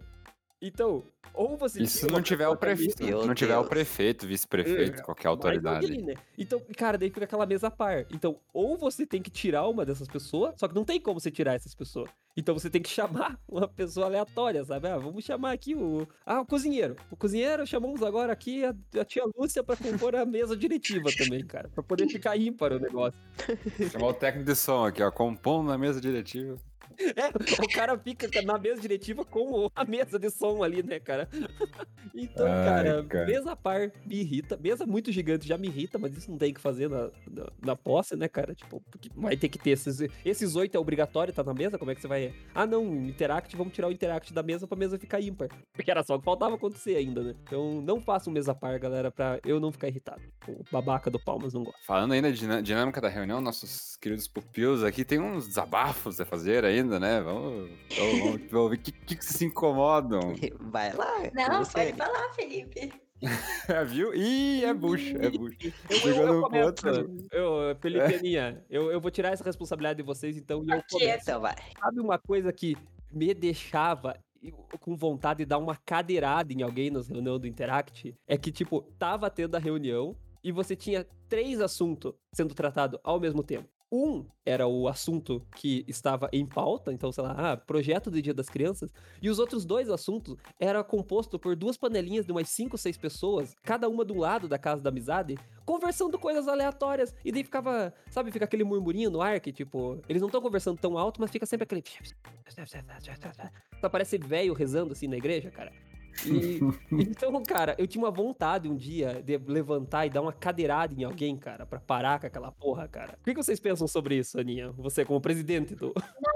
Então, ou você... E se não tiver o prefeito, se não tiver o prefeito, vice-prefeito, É, qualquer autoridade. alguém, né? Então, cara, daí fica aquela mesa par. Então, ou você tem que tirar uma dessas pessoas, só que não tem como você tirar essas pessoas. Então você tem que chamar uma pessoa aleatória, sabe? Ah, vamos chamar aqui o. Ah, o cozinheiro. O cozinheiro, chamamos agora aqui a, a tia Lúcia pra compor a mesa diretiva também, cara. Pra poder ficar ímpar o negócio. Chamar o técnico de som aqui, ó, compondo na mesa diretiva. É, o cara fica na mesa diretiva com a mesa de som ali, né, cara? Então, Ai, cara, cara. mesa par me irrita. Mesa muito gigante já me irrita, mas isso não tem que fazer na, na, na posse, né, cara? Tipo, vai ter que ter esses. Esses oito é obrigatório, tá na mesa? Como é que você vai. Ah, não, Interact, vamos tirar o Interact da mesa pra mesa ficar ímpar. Porque era só o que faltava acontecer ainda, né? Então, não faça um mesa par, galera, pra eu não ficar irritado. O babaca do Palmas não gosta. Falando ainda de dinâ- dinâmica da reunião, nossos queridos pupilos aqui tem uns desabafos a fazer ainda, né? Vamos, vamos, vamos ver o que, que, que vocês se incomodam. Vai lá. Não, você. pode falar, Felipe. Viu? Ih, é bucho, é bucho. Eu, eu, eu eu, Felipe Aninha, eu, eu vou tirar essa responsabilidade de vocês, então, e eu começo. Então vai. Sabe uma coisa que me deixava com vontade de dar uma cadeirada em alguém nas reuniões do Interact? É que, tipo, tava tendo a reunião e você tinha três assuntos sendo tratados ao mesmo tempo. Um era o assunto que estava em pauta, então, sei lá, ah, projeto do Dia das Crianças, e os outros dois assuntos era composto por duas panelinhas de umas cinco, seis pessoas, cada uma do lado da casa da amizade, conversando coisas aleatórias. E daí ficava, sabe, fica aquele murmurinho no ar que, tipo, eles não estão conversando tão alto, mas fica sempre aquele. Só parece velho rezando assim na igreja, cara. E, então, cara, eu tinha uma vontade um dia de levantar e dar uma cadeirada em alguém, cara, pra parar com aquela porra, cara. O que que vocês pensam sobre isso, Aninha? Você, como presidente do.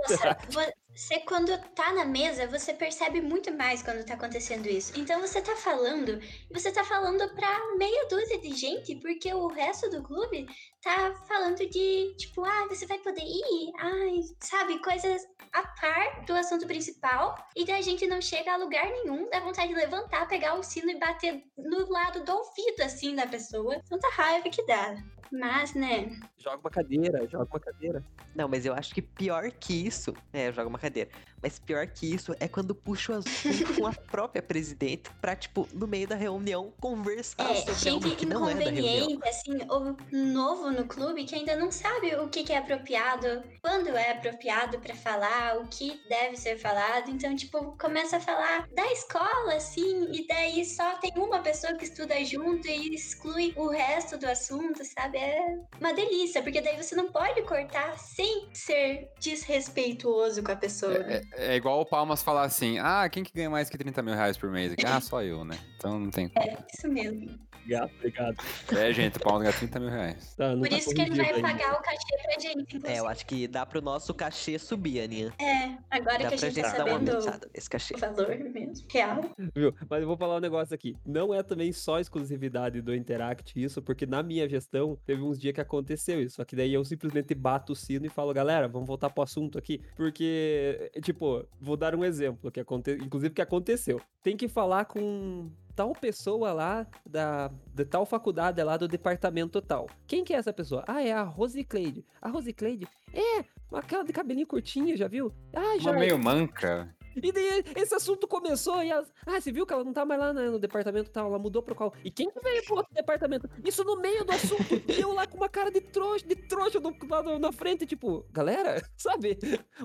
Nossa, você quando tá na mesa, você percebe muito mais quando tá acontecendo isso. Então você tá falando, você tá falando pra meia dúzia de gente, porque o resto do clube tá falando de, tipo, ah, você vai poder ir, ai, sabe, coisas a par do assunto principal, e daí a gente não chega a lugar nenhum, dá vontade de levantar, pegar o sino e bater no lado do ouvido, assim, da pessoa. Tanta raiva que dá. Mas, né, Joga uma cadeira, joga uma cadeira. Não, mas eu acho que pior que isso. É, joga uma cadeira. Mas pior que isso é quando puxa o assunto com a própria presidente pra, tipo, no meio da reunião, conversar É, sobre algo gente que não é da reunião. inconveniente, assim, ou novo no clube que ainda não sabe o que, que é apropriado, quando é apropriado pra falar, o que deve ser falado. Então, tipo, começa a falar da escola, assim, e daí só tem uma pessoa que estuda junto e exclui o resto do assunto, sabe? É uma delícia, porque daí você não pode cortar sem ser desrespeituoso com a pessoa. né? É, é igual o Palmas falar assim: ah, quem que ganha mais que 30 mil reais por mês? Ah, só eu, né? Então não tem como. Isso mesmo. Obrigado, obrigado. É, gente, o Palmas ganha 30 mil reais. Tá, Por tá isso que ele vai ainda. pagar o cachê pra gente, inclusive. É, eu acho que dá pro nosso cachê subir, Aninha. É, agora Dá que a pra gente gente tá sabendo nesse cachê. o valor mesmo, real. Viu? Mas eu vou falar um negócio aqui. Não é também só exclusividade do Interact isso, porque na minha gestão teve uns dias que aconteceu isso. Só que daí eu simplesmente bato o sino e falo, galera, vamos voltar pro assunto aqui. Porque, tipo, vou dar um exemplo, que aconte... inclusive que aconteceu. Tem que falar com tal pessoa lá da, da tal faculdade lá do departamento tal. Quem que é essa pessoa? Ah, é a Rosicleide. A Rosicleide é aquela de cabelinho curtinho, já viu? Ah, já Uma meio manca. E daí esse assunto começou e as... Ah, você viu que ela não tá mais lá né, no departamento tal, ela mudou pra qual? E quem que veio pro outro departamento? Isso no meio do assunto. E eu lá com uma cara de trouxa, de trouxa do, lá na frente, tipo, galera, sabe?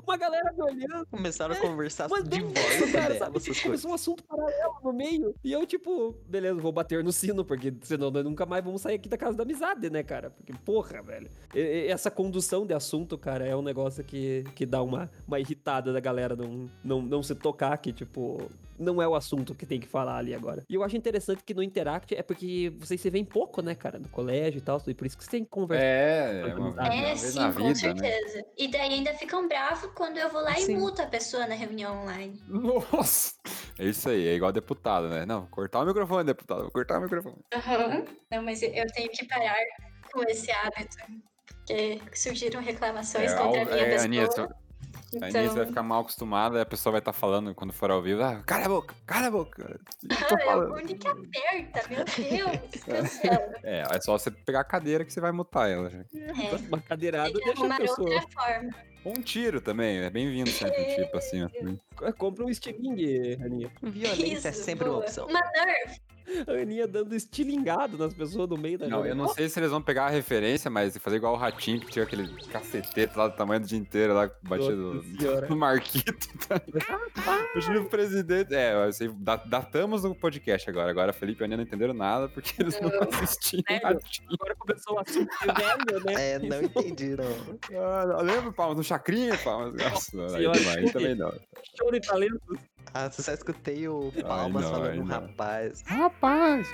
Uma galera me olhando. Começaram a conversar de volta cara, dela, sabe? Começou um assunto paralelo no meio. E eu, tipo, beleza, vou bater no sino, porque senão nós nunca mais vamos sair aqui da casa da amizade, né, cara? Porque, porra, velho. Essa condução de assunto, cara, é um negócio que, que dá uma, uma irritada da galera não, não, não se tocar que, tipo, não é o assunto que tem que falar ali agora. E eu acho interessante que no Interact é porque vocês se veem pouco, né, cara? No colégio e tal, e por isso que você tem que conversar. É, é uma, uma É, É, sim, na com vida, né? certeza. E daí ainda ficam bravos quando eu vou lá Sim. e muto a pessoa na reunião online. Nossa! É isso aí, é igual deputado, né? Não, cortar o microfone, deputado, vou cortar o microfone. Aham. Não, mas eu- tenho que parar com esse hábito. Porque surgiram reclamações É, contra a minha é, pessoa. Aninha, tu- A Inês vai então, ficar mal acostumada e a pessoa vai estar falando quando for ao vivo. Ah, cala a boca, cala a boca. Ah, é o que aperta, meu Deus. É, é só você pegar a cadeira que você vai mutar ela. É, Uma cadeirada deixa a pessoa. outra forma. Ou um tiro também, é bem-vindo sempre um tiro pra cima. também. Compra um estilingue, Aninha. Violência é Isso, sempre uma boa. opção. Uma Nerf. A Aninha dando estilingado nas pessoas no meio da Não, eu não sei se eles vão pegar a referência, mas fazer igual o Ratinho, que tinha aquele cacetete lá do tamanho do dia inteiro, lá batido Nossa no Marquito. Tá? O presidente. É, eu sei, da- datamos no podcast agora. Agora Felipe e a Aninha não entenderam nada porque eles não assistiram Sério? Ratinho. Agora começou o assunto velho, né? É, não entendi, não. Ah, lembra, Palmas? No Chacrinha, Palmas? Nossa, aí, aí também não. Show de talentos. Ah, só escutei o Palmas não, falando ai, rapaz. Rapaz!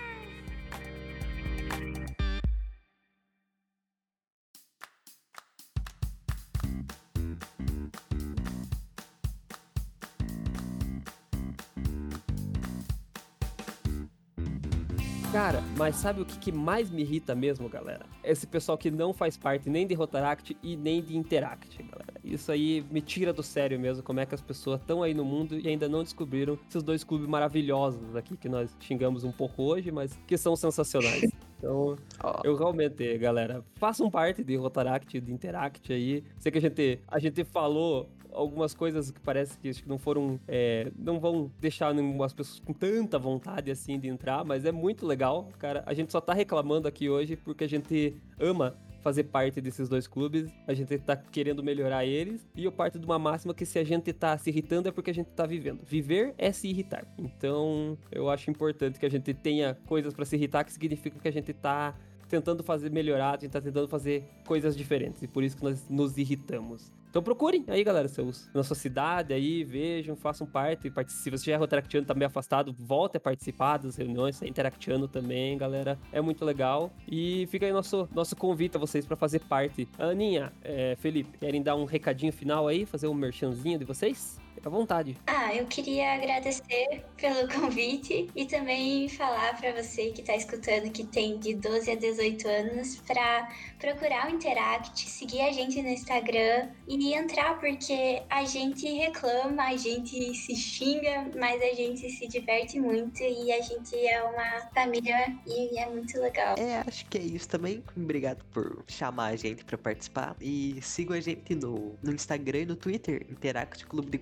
Cara, mas sabe o que, que mais me irrita mesmo, galera? Esse pessoal que não faz parte nem de Rotaract e nem de Interact, galera. Isso aí me tira do sério mesmo, como é que as pessoas estão aí no mundo e ainda não descobriram esses dois clubes maravilhosos aqui que nós xingamos um pouco hoje, mas que são sensacionais. Então, Ó, eu realmente, galera, façam parte de Rotaract, de Interact aí. Sei que a gente, a gente falou algumas coisas que parece que que não foram. é, não vão deixar as pessoas com tanta vontade assim de entrar, mas é muito legal, cara. A gente só tá reclamando aqui hoje porque a gente ama fazer parte desses dois clubes, a gente tá querendo melhorar eles, e eu parto de uma máxima que se a gente tá se irritando é porque a gente tá vivendo. Viver é se irritar. Então, eu acho importante que a gente tenha coisas pra se irritar, que significa que a gente tá tentando fazer melhorar, a gente tá tentando fazer coisas diferentes, e por isso que nós nos irritamos. Então procurem aí, galera, seus, na sua cidade aí, vejam, façam parte, participem. Se você já é Rotaractiano, tá meio afastado, volte a participar das reuniões, é Interactiano também, galera. É muito legal. E fica aí nosso, nosso convite a vocês pra fazer parte. Aninha, é, Felipe, querem dar um recadinho final aí, fazer um merchanzinho de vocês? Fica à vontade. Ah, eu queria agradecer pelo convite e também falar pra você que tá escutando que tem de 12 a 18 anos pra procurar o Interact, seguir a gente no Instagram e entrar porque a gente reclama, a gente se xinga, mas a gente se diverte muito e a gente é uma família e é muito legal. É, acho que é isso também. Obrigado por chamar a gente pra participar. E sigam a gente no, no Instagram e no Twitter, Interact Clube de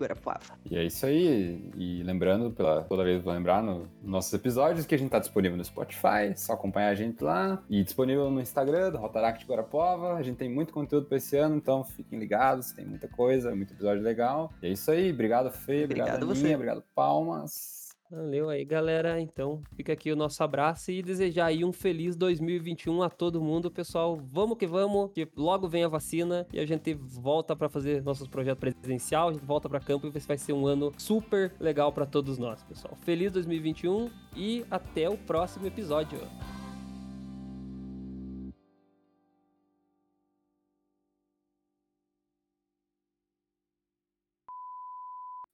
E é isso aí. E lembrando, pela, toda vez vou lembrar nos nossos episódios que a gente tá disponível no Spotify, só acompanhar a gente lá. E disponível no Instagram do Rotaract Guarapova. A gente tem muito conteúdo pra esse ano, então fiquem ligados, tem muita coisa, muito episódio legal. E é isso aí. Obrigado, Fê. Obrigado, Obrigado Aninha, você. Obrigado, Palmas. Valeu aí, galera. Então, fica aqui o nosso abraço e desejar aí um feliz 2021 a todo mundo, pessoal. Vamos que vamos, que logo vem a vacina e a gente volta pra fazer nossos projetos presencial, a gente volta pra campo e vai ser um ano super legal pra todos nós, pessoal. Feliz 2021 e até o próximo episódio.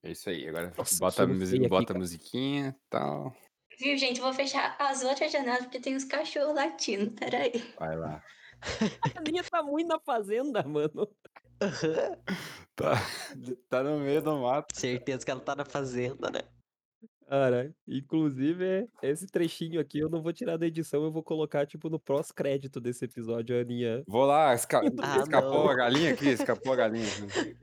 É isso aí. Agora Nossa, bota, a feio aqui, bota a musiquinha e tal. Viu, gente? Vou fechar as outras janelas porque tem uns cachorros latindo. Peraí. Vai lá. A linha tá muito na fazenda, mano. Tá, tá no meio do mato. Certeza que ela tá na fazenda, né? Cara, inclusive, esse trechinho aqui eu não vou tirar da edição, eu vou colocar, tipo, no pós-crédito desse episódio, a Aninha. Vou lá, esca- Ah, escapou não. a galinha aqui, escapou a galinha. aqui.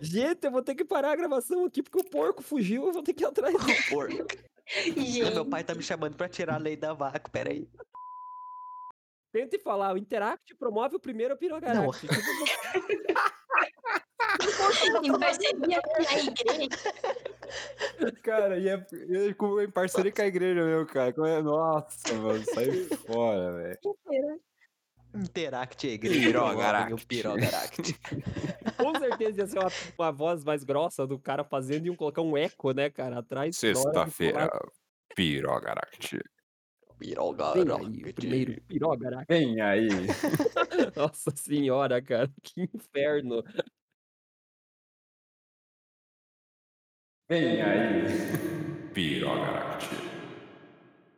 Gente, eu vou ter que parar a gravação aqui porque o porco fugiu, eu vou ter que ir atrás dele. Porco. Gente, Meu pai tá me chamando pra tirar a lei da vaca, peraí. Tente falar, o Interact promove o primeiro Pirogaract. Tipo, em parceria com a igreja. Cara, e é, e é em parceria com a igreja mesmo, cara. Como é- Nossa, mano, sai fora, velho. Interact a igreja. Pirogaract. Pirogaract. com certeza ia ser uma, uma voz mais grossa do cara fazendo e um colocar um eco, né, cara, atrás. Sexta-feira. Pirogaract. Pirogaract. primeiro Pirogaract. Vem aí. Nossa senhora, cara, que inferno. Vem aí. Pirogaract.